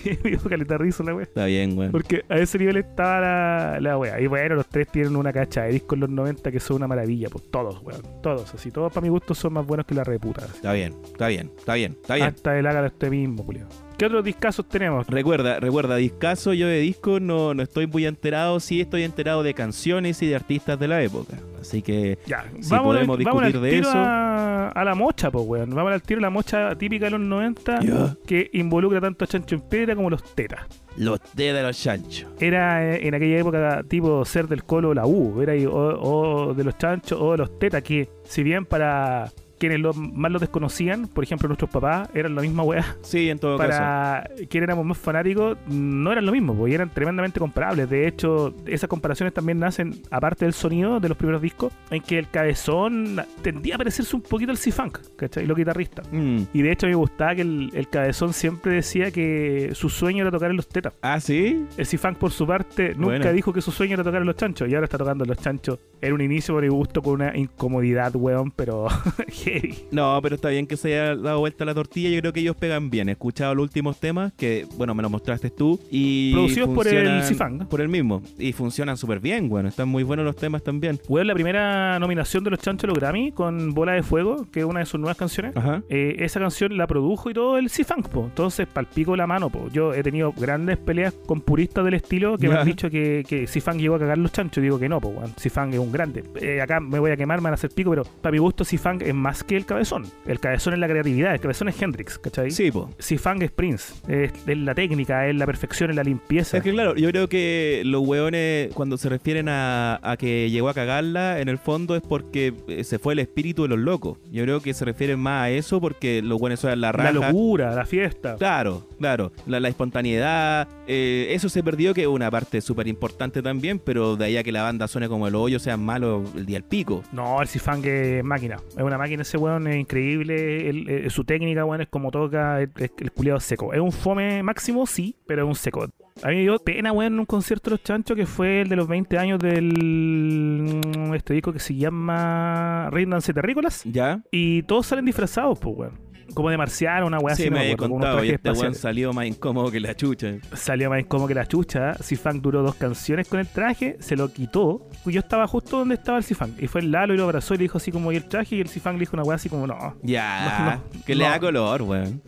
Caleta risa la wea. está bien, weón. Porque a ese nivel estaba la, la wea. Y bueno, los tres tienen una cacha de discos en los 90 que son una maravilla, pues todos, weón. Todos, así. Todos para mi gusto son más buenos que la reputa. así. Está bien, está bien, está bien, está bien. Hasta el haga de este mismo, Julio. ¿Qué otros discazos tenemos? Recuerda, recuerda, discaso, yo de disco no, no estoy muy enterado, sí estoy enterado de canciones y de artistas de la época. Así que Ya, Si vamos, podemos vamos discutir de eso. A, a la mocha, pues, weón. Vamos al tiro a la mocha típica de los 90 Ya. que involucra tanto a Chancho en Piedra como los tetas. los D de los chanchos. Era eh, en aquella época tipo ser del colo la U, era ahí, o, o de los chanchos o de los tetas, que si bien para quienes lo, más lo desconocían, por ejemplo nuestros papás, eran la misma weá, Sí, en todo caso. para quienes éramos más fanáticos, no eran lo mismo, porque eran tremendamente comparables. De hecho, esas comparaciones también nacen, aparte del sonido de los primeros discos, en que el cabezón tendía a parecerse un poquito al C-Funk, ¿cachai? Los guitarristas. Mm. Y de hecho me gustaba que el, el cabezón siempre decía que su sueño era tocar en los tetas. Ah, sí. El C-Funk, por su parte, nunca dijo que su sueño era tocar en los chanchos. Y ahora está tocando en los chanchos. Era un inicio por mi gusto con una incomodidad, weón, pero heavy. No, pero está bien que se haya dado vuelta la tortilla. Yo creo que ellos pegan bien. He escuchado los últimos temas que, bueno, me los mostraste tú. Y Producidos por el Cifang. Por el mismo. Y funcionan súper bien, bueno. Están muy buenos los temas también. Fue la primera nominación de los Chanchos los Grammy con Bola de Fuego, que es una de sus nuevas canciones. Ajá. Eh, esa canción la produjo y todo el C-Funk, po. Entonces, palpico la mano, po. Yo he tenido grandes peleas con puristas del estilo que me han dicho que, que C-Funk llegó a cagar los chanchos. Digo que no, po. C-Funk es un grande. Eh, acá me voy a quemar, me van a hacer pico, pero para mi gusto C-Funk es más que el cabezón. El cabezón es la creatividad, el cabezón es Hendrix, ¿cachai? Sí, po. C-Funk es Prince. Es, es la técnica, es la perfección, es la limpieza. Es que claro, yo creo que los hueones cuando se refieren a, a que llegó a cagarla, en el fondo es porque eh, se fue el espíritu de los locos. Yo creo que se refieren más a eso porque los hueones son la raja. la locura, la fiesta. Claro, claro. La, la espontaneidad, eh, eso se perdió, que es una parte súper importante también, pero de ahí a que la banda suene como el hoyo, sea malo el día del pico. No, el Cifang es máquina. Es una máquina ese weón, es increíble. El- eh, su técnica, weón, es como toca, es- el culiado seco. Es un fome máximo, sí, pero es un seco. A mí me dio pena, weón, en un concierto de los chanchos que fue el de los 20 años del. mm, Este disco que se llama Dance Terrícolas. ¿Ya? Y todos salen disfrazados, pues, weón. Como de marciano, una weá sí, así. no me he acuerdo, contado, y este weón salió más incómodo que la chucha. Salió más como que la chucha. Cifang duró dos canciones con el traje, se lo quitó. y Yo estaba justo donde estaba el Cifang. Y fue el Lalo y lo abrazó y le dijo así como, y el traje. Y el Cifang le dijo una weá así como, no. Ya, No, no, que le da color, weón.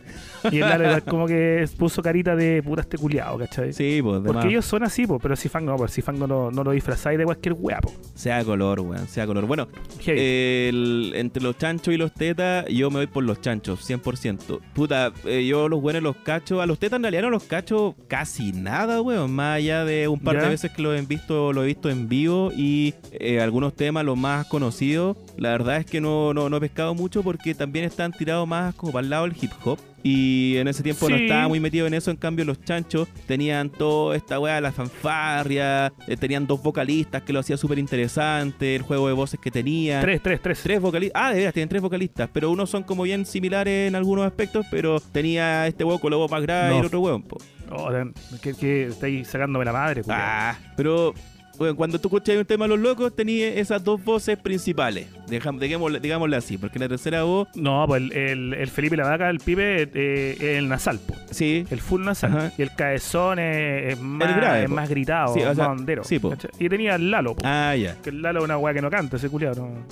Y el Lalo igual como que puso carita de puta este culiado, ¿cachai? Sí, pues, de Porque ellos son así, po, pero el Cifang no, pues el Cifang no, lo- no lo disfrazáis de cualquier weá, po. Sea color, weón, sea color. Bueno, el- entre los chanchos y los tetas, yo me voy por los chanchos, 100%. Puta, eh, yo los buenos los cachos, a los tetas en realidad no los cacho casi nada, weón. Más allá de un par ¿Ya? de veces que lo he visto, lo he visto en vivo y eh, algunos temas, los más conocidos, la verdad es que no, no, no he pescado mucho porque también están tirados más como para el lado del hip hop. Y en ese tiempo no estaba muy metido en eso, en cambio los chanchos tenían toda esta weá, la fanfarria, eh, tenían dos vocalistas que lo hacía súper interesante, el juego de voces que tenían. tres, tres, tres. Tres vocalistas. Ah, de veras, tienen tres vocalistas. Pero unos son como bien similares en algunos aspectos. Pero tenía este huevo con la voz más grave y el otro hueón. po. Oh, que, que estáis sacándome la madre. Ah, pero bueno, cuando tú escuchas un tema de los locos, tenía esas dos voces principales. Dejam- digámosle, digámosle así. Porque la tercera voz, No, pues el, el, el Felipe la vaca, el pibe, eh, es el nasal, po. sí. El full nasal. Ajá. Y el cabezón es, es más, grave, es po. más gritado, Sí, o más sea, bandero. sí, po. Y tenía el Lalo, po. Ah, ya. Que el Lalo es una weá que no canta, ese culiado. No.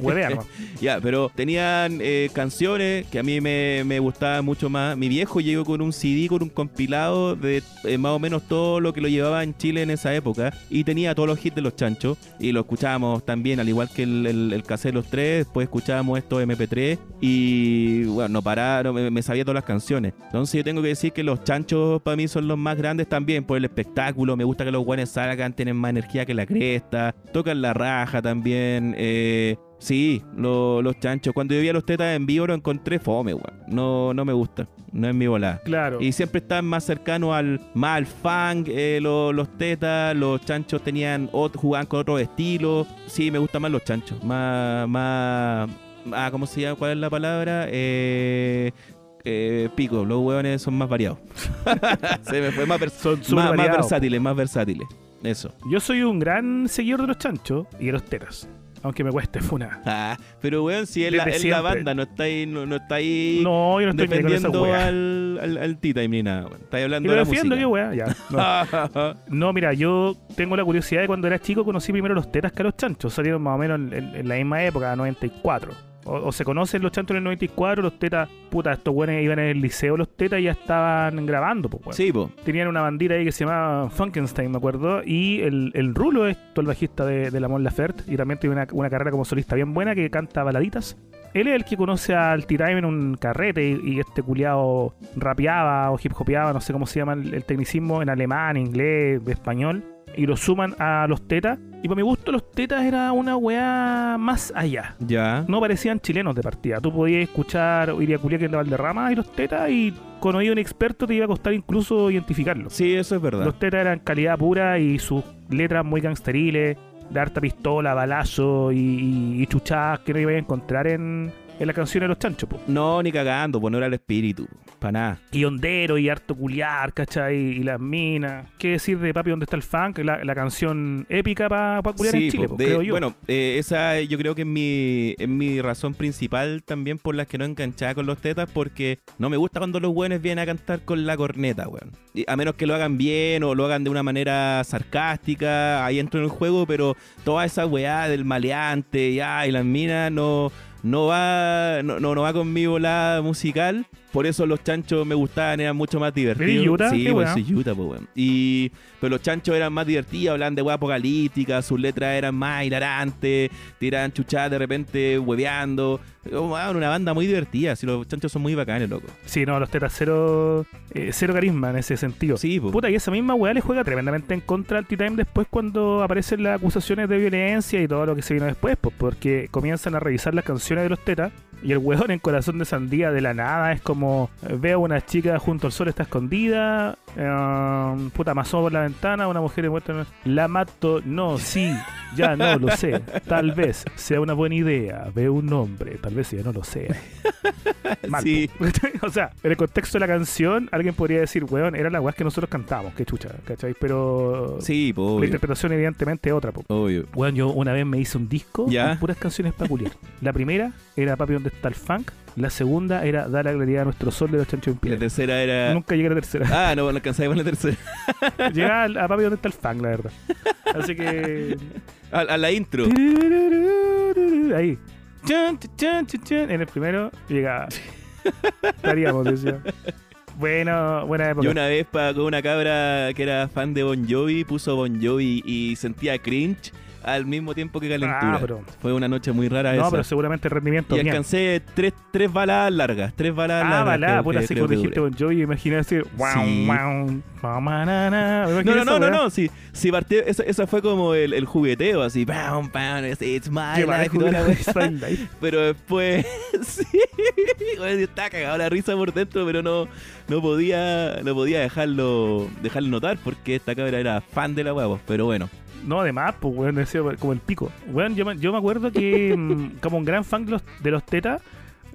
Ya, pero tenían eh, canciones que a mí me, me gustaban mucho más. Mi viejo llegó con un CD, con un compilado de eh, más o menos todo lo que lo llevaba en Chile en esa época. Y tenía todos los hits de los chanchos. Y lo escuchábamos también, al igual que el, el, el cassette los tres. Después escuchábamos esto MP3. Y bueno, no pararon, me, me sabía todas las canciones. Entonces yo tengo que decir que los chanchos para mí son los más grandes también por el espectáculo. Me gusta que los guanes salgan, tienen más energía que la cresta. Tocan la raja también. Eh, Sí, lo- los chanchos. Cuando yo vi a los tetas en vivo lo encontré fome, weón. No, no me gusta. No es mi volada. Claro. Y siempre están más cercanos al más al funk, eh, lo- los tetas, los chanchos tenían jugaban con otro estilo. Sí, me gustan más los chanchos. Más, más, ah, ¿cómo se llama? ¿Cuál es la palabra? Eh, eh, pico, los hueones son más variados. se me fue más, Son más, más versátiles, más versátiles. Eso. Yo soy un gran seguidor de los chanchos y de los tetas. Aunque me cueste funa. Ah, pero weón, si es la, es la banda, no está ahí, no, no está ahí No, yo no estoy defendiendo al, al, al Tita ni nada. weón. Está Y hablando lo de la defiendo música. yo, weá. Ya. No. No, mira, yo tengo la curiosidad de cuando era chico conocí primero los tetas que a los chanchos. Salieron más o menos en, en- en la misma época, 94. O, o se conocen los chanchos en el 94, los tetas, puta, estos buenos iban en el liceo, los tetas ya estaban grabando, pues, weón. Sí, po. Tenían una bandita ahí que se llamaba Funkenstein, me acuerdo. Y el, el Rulo es todo el bajista de, de la Mon Laferte. Y también tiene una, una carrera como solista bien buena que canta baladitas. Él es el que conoce al T-Time en un carrete y, y este culiao rapeaba o hip hopeaba, no sé cómo se llama el, el tecnicismo, en alemán, inglés, español. Y lo suman a los tetas. Y para mi gusto, los tetas era una weá más allá. Ya. No parecían chilenos de partida. Tú podías escuchar Iria Culiaque de Valderrama y los tetas y con oído un experto te iba a costar incluso identificarlos. Sí, eso es verdad. Los tetas eran calidad pura y sus letras muy gangsteriles, de harta pistola, balazo y, y, y chuchadas que no iba a encontrar en, en la canción de los chanchos, po. No, ni cagando, pues no era el espíritu. Para nada. Y hondero y harto culiar, ¿cachai? Y las minas. ¿Qué decir de Papi, dónde está el funk? La, la canción épica para pa culiar en Chile, po, de- creo yo. Bueno, eh, esa yo creo que es mi, es mi razón principal también por las que no enganchaba con los tetas, porque no me gusta cuando los buenos vienen a cantar con la corneta, weón. Y A menos que lo hagan bien o lo hagan de una manera sarcástica, ahí entro en el juego, pero toda esa weá del maleante ya, y las minas no, no va no, no, va con mi volada musical. Por eso los chanchos me gustaban, eran mucho más divertidos. ¿Eres Utah? Sí, weá. soy Utah, pues, weón. Y, pero los chanchos eran más divertidos, hablaban de weá apocalíptica, sus letras eran más hilarantes, tiraban chuchadas de repente hueveando. Oh, weón, una banda muy divertida, si los chanchos son muy bacanes, loco. Sí, no, los tetas cero, eh, cero carisma en ese sentido. Sí, pues. Puta, y esa misma weá le juega tremendamente en contra al T-Time después cuando aparecen las acusaciones de violencia y todo lo que se vino después, pues porque comienzan a revisar las canciones de los tetas y el weón en Corazón de Sandía de la nada es como eh, veo una chica junto al sol está escondida, eh, puta, masó por la ventana, una mujer envuelta en... La mato, no, sí, ya no lo sé, tal vez sea una buena idea, veo un nombre, tal vez ya no lo sea. Sí. po. o sea, en el contexto de la canción, alguien podría decir, weón, era la weá que nosotros cantamos, qué chucha, ¿cachai? Pero Sí, pues, la interpretación evidentemente es otra, po. Obvio. Weón, yo una vez me hice un disco Ya. con puras canciones peculiares. La primera era Papi, ¿dónde está el funk? La segunda era Dar la claridad a nuestro sol de los chanchos Y la tercera era. Nunca llegué a la tercera. Ah, no, no alcanzaba con la tercera. Llegaba a Papi, ¿dónde está el funk? La verdad. Así que... A, a la intro. Ahí. En el primero llegaba. Estaríamos, decía. Bueno, buena época. Yo una vez con una cabra que era fan de Bon Jovi, puso Bon Jovi y sentía cringe al mismo tiempo que calentura. Ah, pero- Fue una noche muy rara No, esa. pero seguramente el rendimiento y alcancé tres, tres baladas largas, tres baladas Ah, largas. balada, puta, así como dijiste imaginé así, wow, Sí. No, no, no, no, no, sí, sí partió, eso, eso fue como el, el jugueteo, así, bam, bam, it's, my Qué life, toda la. Pero después, sí, estaba cagado la risa por dentro, pero no, no podía, no podía dejarlo, dejarlo notar porque esta cabra era fan de la huevo, pero bueno. No, además, pues, weón, decía como el pico. Weón, yo, me- yo me acuerdo que, mm, como un gran fan de los, de los tetas,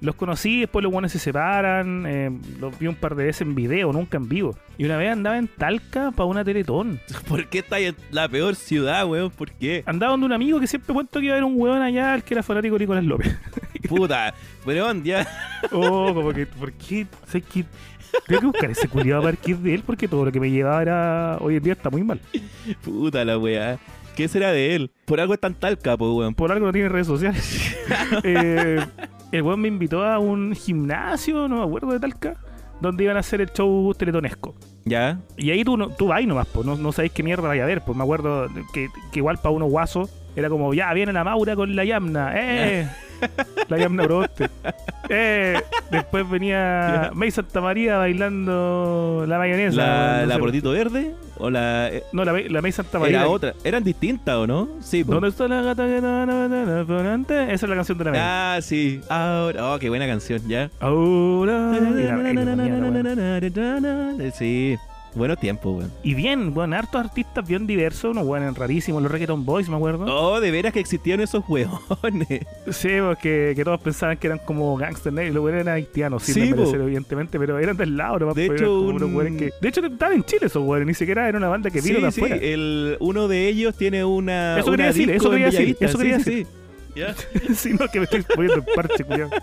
los conocí, después los buenos se separan, eh, los vi un par de veces en video, nunca en vivo. Y una vez andaba en Talca para una teletón. ¿Por qué está en la peor ciudad, weón? ¿Por qué? Andaba donde un amigo que siempre cuento que iba a haber un weón allá, el que era fanático de Nicolás López. Puta, weón, ya. Oh, como que, ¿por qué? Sé que tengo que buscar ese culiado a partir de él porque todo lo que me llevaba era hoy en día está muy mal. Puta la weá. ¿Qué será de él? Por algo es tan tal capo, weón. Por algo no tiene redes sociales. Eh, el weón me invitó a un gimnasio, no me acuerdo de Talca, donde iban a hacer el show teletonesco. ¿Ya? Y ahí tú, no, tú vas nomás, pues, no, no sabéis qué mierda vaya a ver. Pues me acuerdo que, que igual para unos guasos era como, ya viene la Maura con la Yamna, ¡eh! la Yamna Proboste. ¡eh! Después venía May Santa María bailando la mayonesa. ¿La, no la sé. Portito Verde? ¿O la.? eh, No, la, May- la May Santa María. Era otra. Eran distintas, ¿o no? Sí, po. ¿Dónde está la gata que no, no, no, no, por antes? Esa es la canción de la May. Ah, sí. Ahora. Oh, qué buena canción, ya. Ahora. Sí. Buenos tiempos, weón. Y bien, bueno, hartos artistas bien diversos, unos buenos rarísimos, los Reggaeton Boys, me acuerdo. Oh, de veras que existían esos hueones. Sí, porque que todos pensaban que eran como gangster negros, los buenos eran haitianos, Sí, desmerecer, po. evidentemente, pero eran del lado, nomás, De pues, hecho, un- unos que... De hecho, estaban en Chile esos buenos, ni siquiera era una banda que vino sí, de sí. afuera. El, uno de ellos tiene una. Eso una quería decir, eso quería decir, eso quería Sí, sí, decir. sí. ¿Ya? sí, no, que me estoy poniendo en parche, culiao.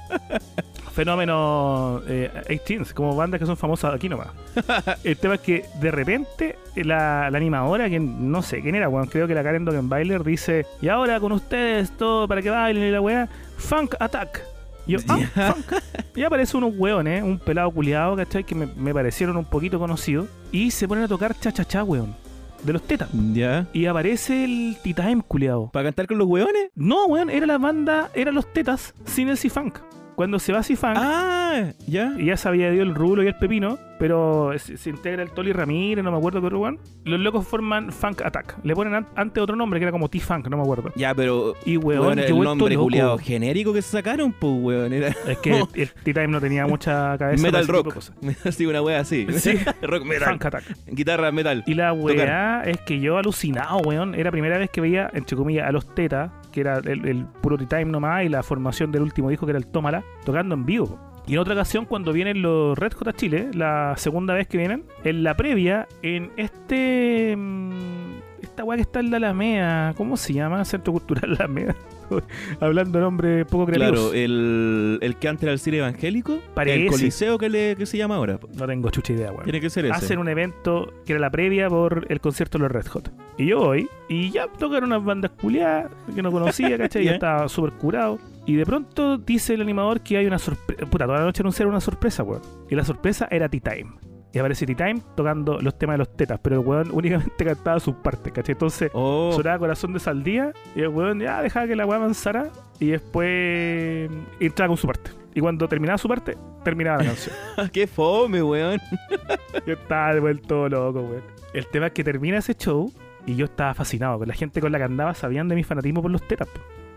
Fenómeno eh, 18 como bandas que son famosas aquí nomás. El tema es que de repente la, la animadora, que no sé quién era, weón, creo que la Karen Dogenbailer dice, y ahora con ustedes todo para que bailen y la weá, Funk Attack. Y yo, ah, funk. Y aparece unos weones, un pelado culiado, ¿cachai? Que me, me parecieron un poquito conocidos. Y se ponen a tocar cha-cha-cha, weón. De los tetas. ¿Ya? Y aparece el T-Time culiado. ¿Para cantar con los hueones? No, weón, era la banda, eran los tetas sin el C-Funk. Cuando se va C-Funk, Ah, ya. y ya se había ido el rulo y el pepino, pero se, se integra el Toli Ramírez, no me acuerdo qué otro weón. Los locos forman Funk Attack. Le ponen an- antes otro nombre que era como T-Funk, no me acuerdo. Ya, pero. Y weón, he el nombre culiado genérico que se sacaron, pues, weón. Era Es que el, el T-Time no tenía mucha cabeza. metal rock. Así, una wea así. Sí. rock metal. Funk Attack. Guitarra metal. Y la weá es que yo alucinado, weón. Era la primera vez que veía, entre comillas, a los Tetas, que era el, el puro T-Time nomás, y la formación del último disco, que era el Tómala, tocando en vivo. Y en otra ocasión, cuando vienen los Red Hot a Chile, la segunda vez que vienen, en la previa, en este. mm, Esta weá que está en la Alameda, ¿cómo se llama? Centro Cultural Alameda. Hablando de nombres poco creativos. Claro, el, el que antes era el cine evangélico. Parece. El coliseo que, le, que se llama ahora. No tengo chucha idea, weón. Tiene que ser ese. hacen un evento que era la previa por el concierto de los Red Hot. Y yo voy, y ya tocaron unas bandas culiadas que no conocía, ¿cachai? Ya. ya estaba súper curado. Y de pronto dice el animador que hay una sorpresa. Puta, toda la noche anunciaron una sorpresa, weón. Y la sorpresa era T-Time. Y aparece T-Time tocando los temas de los tetas, pero el weón únicamente cantaba sus partes, ¿cachai? Entonces Oh, sonaba Corazón de Saldía y el weón ya dejaba que la weá avanzara y después entraba con su parte. Y cuando terminaba su parte, terminaba la canción. qué fome, weón. Yo estaba vuelto loco, weón. El tema es que termina ese show y yo estaba fascinado. La gente con la que andaba sabían de mi fanatismo por los tetas.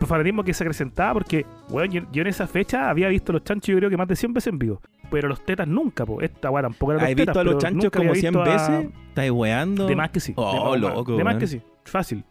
Fanatismo que se acrecentaba porque, weón, yo, yo en esa fecha había visto los chanchos yo creo que más de 100 veces en vivo. Pero los tetas nunca, po. Esta weá tampoco era los ¿Has tetas. visto a los chanchos como 100 visto a- veces? ¿Estás weando? De más que sí. Oh, de más, loco, De más weón. que sí. Fácil.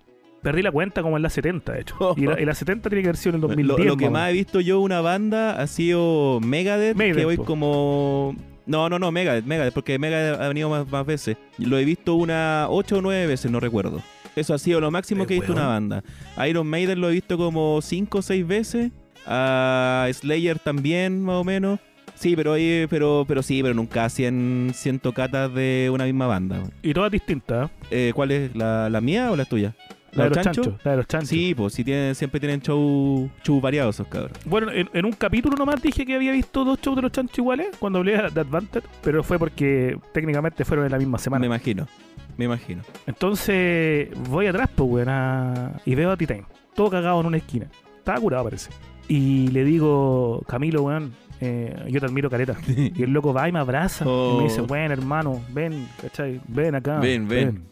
Perdí la cuenta como en la 70, de hecho. Y la, y la 70 tiene que haber sido en el 2010. Lo, lo que más he visto yo una banda ha sido Megadeth, Maiden, que po. como... No, no, no, Megadeth, Megadeth, porque Megadeth ha venido más, más veces. Lo he visto una 8 o 9 veces, no recuerdo. Eso ha sido lo máximo que he visto una banda. Iron Maiden lo he visto como 5 o 6 veces. A Slayer también, más o menos. Sí, pero, pero, pero sí, pero nunca 100, 100 tocatas de una misma banda. Y todas distintas. ¿eh? Eh, ¿Cuál es? ¿La, ¿La mía o la tuya? La de los chancho? chanchos. La de los chanchos. Sí, pues sí tienen, siempre tienen show, show variados esos cabros. Bueno, en, en un capítulo nomás dije que había visto dos shows de los chanchos iguales cuando hablé de Advantage, pero fue porque técnicamente fueron en la misma Me semana. imagino, me imagino. Entonces voy atrás, pues, weón, a- y veo a T-Time, todo cagado en una esquina. Estaba curado, parece. Y le digo, Camilo, weón, eh, yo te admiro, careta. Y el loco va y me abraza y Oh. me dice, bueno, hermano, ven, ¿cachai? Ven acá. Ven, ven.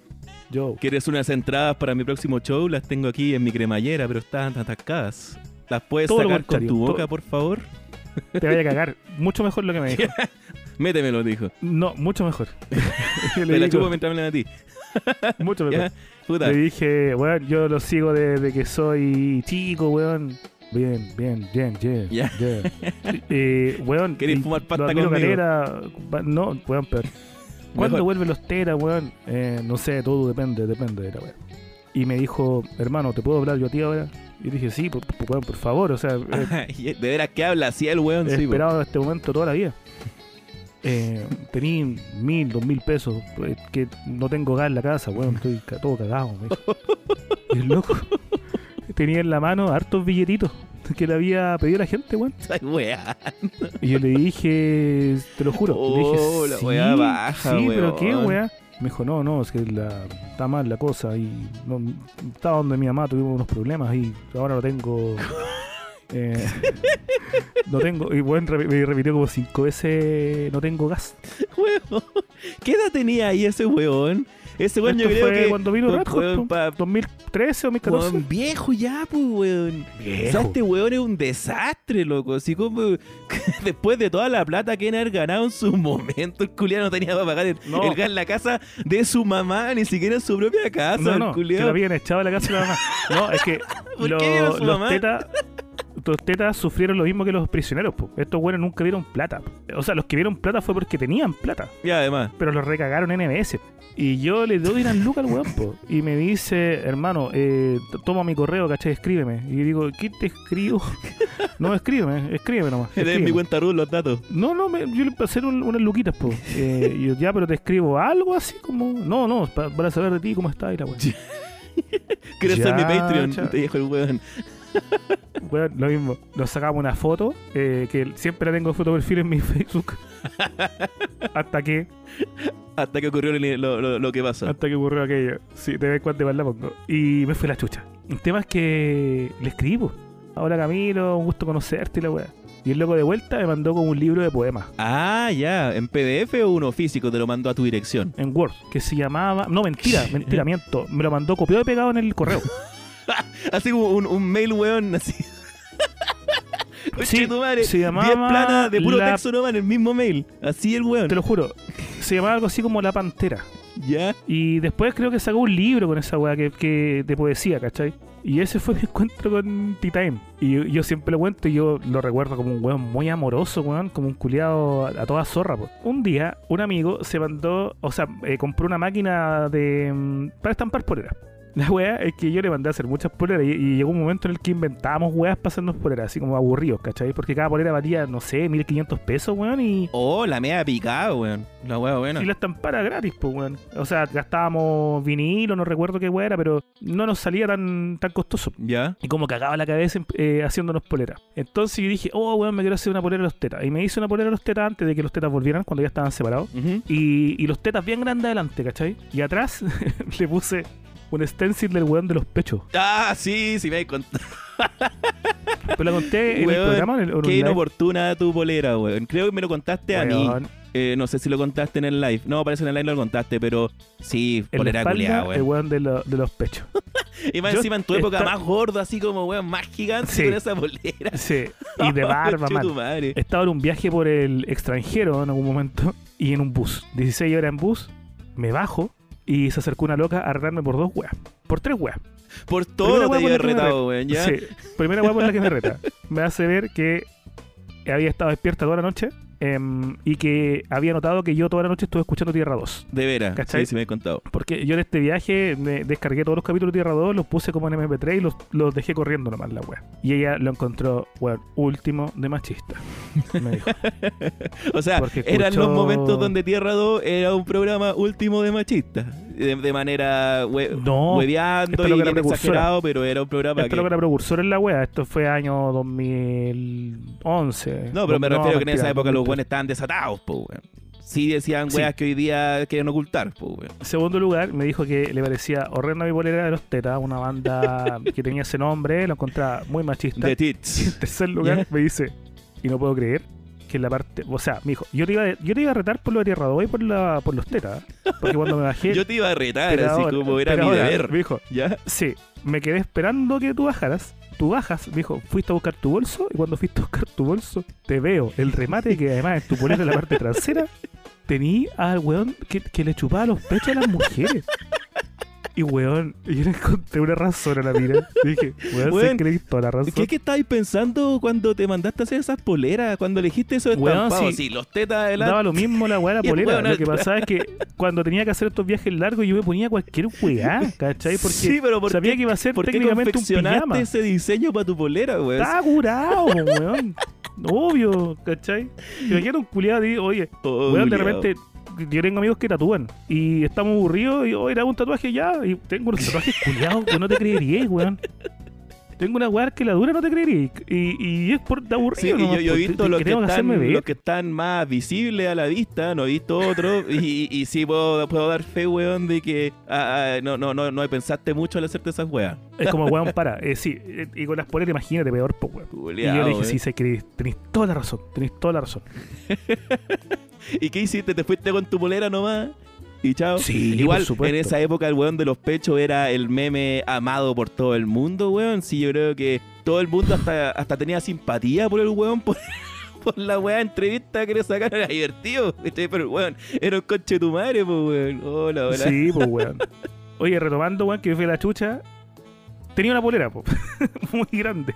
Yo. ¿Quieres unas entradas para mi próximo show? Las tengo aquí en mi cremallera, pero están atascadas. ¿Las puedes Todo sacar con tu boca, todo- por favor? Te vaya a cagar. Mucho mejor lo que me dijo. Métemelo, dijo. No, mucho mejor. Yo Te la chupo mientras me la a ti. mucho mejor. Puta. Le dije, weón, yo lo sigo desde que soy chico, weón. Bien, bien, bien, bien. Ya. bien. Eh, weón. ¿Querés fumar pasta conmigo? caleta, va- no, weón, pero. ¿Cuándo vuelven los teras, weón? Eh, no sé, todo depende, depende de la weón. Y me dijo, hermano, ¿te puedo hablar yo a ti ahora? Y dije, sí, por, por- weón, por favor, o sea, he, de veras que habla así el weón, he sí. esperado este momento toda la vida. Eh, tení mil, dos mil pesos, pues, que no tengo gas en la casa, weón, estoy todo cagado. Y el loco tenía en la mano hartos billetitos que le había pedido la gente, weón. Y yo le dije, te lo juro. le dije, Oh, la sí, weá baja, sí, pero qué, weón. Me dijo, no, no, es que la, está mal la cosa y no, estaba donde mi mamá, tuvimos unos problemas y ahora no tengo... eh, no tengo, y bueno, me repitió como cinco veces, no tengo gas. Weón. ¿Qué edad tenía ahí ese weón? Ese weón yo creo fue que... cuando vino Red Hot, pa- 2013 o 2014. Weón viejo ya, pues, weón. O sea, Viejo. este weón es un desastre, loco. Así como después de toda la plata que haber ganado en su momento, el culiano no tenía para pagar el, No. el gas en la casa de su mamá, ni siquiera en su propia casa, No, el no, que culiao. lo habían echado de la casa de la mamá. No, es que ¿Por lo- qué su los mamá? tetas los tetas sufrieron lo mismo que los prisioneros, po. Estos buenos nunca vieron plata. po. O sea, los que vieron plata fue porque tenían plata, Y además, pero los recagaron en NBS. Y yo le doy una luca al weón, po. Y me dice, hermano, eh, toma mi correo, ¿cachai? Escríbeme. Y digo, ¿qué te escribo? no, escríbeme, escríbeme nomás. en mi escríbeme. cuenta RUT los datos. No, no, me- yo le pasé un- unas luquitas, po. Eh, y yo, ya, pero te escribo algo así como. No, no, pa- para saber de ti cómo está y la weón. ¿Quieres Ya, ser mi Patreon? Te dijo el weón. Weón, lo mismo. Nos sacamos una foto, eh, que siempre la tengo foto perfil en mi Facebook. hasta que, Hasta que ocurrió lo, lo- lo que pasó. hasta que ocurrió aquello. Sí, de vez en cuando la pongo. Y me fue la chucha. El tema es que le escribo. Hola Camilo, un gusto conocerte y la weá. Y el loco de vuelta me mandó como un libro de poemas Ah, ya. ¿En PDF o uno físico te lo mandó a tu dirección? en Word que se llamaba. No, mentira, mentira, miento. Me lo mandó copiado y pegado en el correo. Así como un, un mail, weón, así. Conche Sí, tu madre. se llamaba 10 planas de puro la- texto nomás en el mismo mail. Así el weón. Te lo juro. Se llamaba algo así como La Pantera. Ya. Y después creo que sacó un libro con esa weá que, que de poesía, ¿cachai? Y ese fue mi encuentro con T-Time. Y yo siempre lo cuento y yo lo recuerdo como un weón muy amoroso, weón, como un culiado a, a toda zorra. po. Un día, un amigo se mandó, o sea, eh, compró una máquina de mm, para estampar poleras. La weá es que yo le mandé a hacer muchas poleras y, y llegó un momento en el que inventábamos weas para hacernos poleras, así como aburridos, ¿cachai? Porque cada polera valía, no sé, 1500 pesos, weón, y, Oh, la media picada, weón. La weá buena. y la estampara gratis, pues, weón. O sea, gastábamos vinilo, no recuerdo qué weá era, pero no nos salía tan, tan costoso. Ya. Y como cagaba la cabeza eh, haciéndonos polera. Entonces yo dije, oh, weón, me quiero hacer una polera de los tetas. Y me hice una polera de los tetas antes de que los tetas volvieran, cuando ya estaban separados. Y, y los tetas bien grandes adelante, ¿cachai? Y atrás le puse un stencil del weón de los pechos. Ah, sí, sí me hay contado. Pero la conté en el Weón, programa. En el, en Qué inoportuna tu polera, weón. Creo que me lo contaste a mí. Weón, Eh, no sé si lo contaste en el live. No, parece en el live lo contaste, pero sí, En polera culiada, el weón. weón de, lo- de los pechos. Y más Yo encima en tu época más gordo, así como, weón, más gigante Sí. con esa polera. Sí. Y de barba, man. madre. Estaba en un viaje por el extranjero en algún momento y en un bus. 16 horas en bus, me bajo y se acercó una loca a arreglarme por dos weas. Por tres weas. Por todo había que retado, weón. Sí, primera wea por la que me reta. Me hace ver que había estado despierta toda la noche em, y que había notado que yo toda la noche estuve escuchando Tierra 2. De veras, ¿Cachai? sí, sí me he contado. Porque yo en este viaje me descargué todos los capítulos de Tierra 2, los puse como en MP3 y los, los dejé corriendo nomás la wea. Y ella lo encontró, weón, último de machista. Me dijo. O sea, Porque eran los escuchó- momentos donde Tierra 2 era un programa último de machista. De, de manera hue- No, hueveando y lo que era bien exagerado, pero era un programa Esto que... lo que era precursor en la wea. Esto fue año 2011. No, pero me refiero que en esa época los 2003. buenos estaban desatados, po, weón. Sí decían Sí. weas que hoy día quieren ocultar, po, weón. En segundo lugar, me dijo que le parecía horrenda mi polera de los tetas, una banda que tenía ese nombre, lo encontraba muy machista. The En Tits. tercer lugar, me dice, y no puedo creer, que en la parte. O sea, me dijo, yo te iba, a- yo te iba a retar por lo de Tierra 2 y por, la, por los tetas. Porque cuando me bajé. Yo te iba a retar, así ahora- como era mi ahora, deber. Me dijo, ¿Ya? sí, me quedé esperando que tú bajaras. Tú bajas, me dijo, fuiste a buscar tu bolso y cuando fuiste a buscar tu bolso, te veo el remate que además en tu polera en la parte trasera tení al weón que, que le chupaba los pechos a las mujeres. Y weón, yo le encontré una razón a la mira. Dije, weón, Weón, le di toda la razón. ¿Qué, ¿Qué estabais pensando cuando te mandaste a hacer esas poleras? Cuando elegiste esos Weón, estampados? sí. Sí, los tetas adelante. Daba lo mismo la weá de la polera. weón Lo que pasaba es que cuando tenía que hacer estos viajes largos yo me ponía cualquier weá, ¿cachai? Porque sí, pero ¿por sabía qué, que iba a ser ¿por qué técnicamente un pijama. ese diseño para tu polera, weón? Estaba curado, weón. Obvio, ¿cachai? Imagínate un culiado y oye, Oh, weón, de repente, yo tengo amigos que tatúan y estamos aburridos y, oye, era un tatuaje ya. Y tengo unos tatuajes culiados que no te creerías, weón. Tengo una weá que la dura, no te creerías. Y, y es por de aburrido. Sí, y nomás, yo, yo he visto los que que, tengo que hacerme están, ver. los que están más visibles a la vista, no he visto otros. y, y sí puedo, puedo dar fe, weón, de que ah, ah, no, no, no, no pensaste mucho al hacerte esas weas. Es como, weón, para. Eh, sí, eh, y con las poleras, imagínate, peor, pues, weón. Y Culeado, yo le dije, weón. sí, sé que tenéis toda la razón, tenéis toda la razón. ¿Y qué hiciste? ¿Te fuiste con tu polera nomás? Y chao. Sí, Igual, en esa época el weón de los pechos era el meme amado por todo el mundo, weón. Sí, yo creo que todo el mundo hasta, hasta tenía simpatía por el weón, por, por la weá entrevista que le sacaron. Era divertido. Pero el weón era un coche de tu madre, pues, weón. Hola, hola. Sí, pues, weón. Oye, retomando, weón, que me fui a la chucha. Tenía una polera, pues. Muy grande.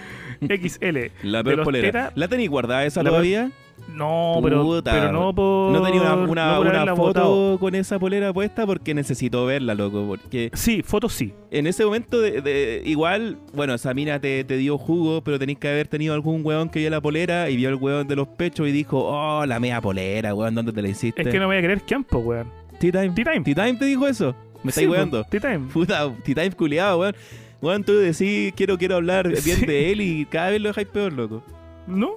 XL. La peor polera. tetas- ¿La tenéis guardada esa La todavía? No, pero, Puta, pero no por. ¿No tenía una, una, no una foto con esa polera puesta? Porque necesito verla, loco. Porque Sí, fotos sí. en ese momento, de, de- igual, bueno, esa mina te, te dio jugo, pero tenéis que haber tenido algún weón que vio la polera y vio el weón de los pechos y dijo, oh, la mea polera, weón, ¿dónde te la hiciste? Es que no me voy a creer campo, weón. T-Time. T-Time. T-Time te dijo eso. Me Sí, estáis weando. T-Time. Puta, T-Time culiado, weón. Weón, tú decís, quiero, quiero hablar bien Sí. de él y cada vez lo dejáis peor, loco. ¿No?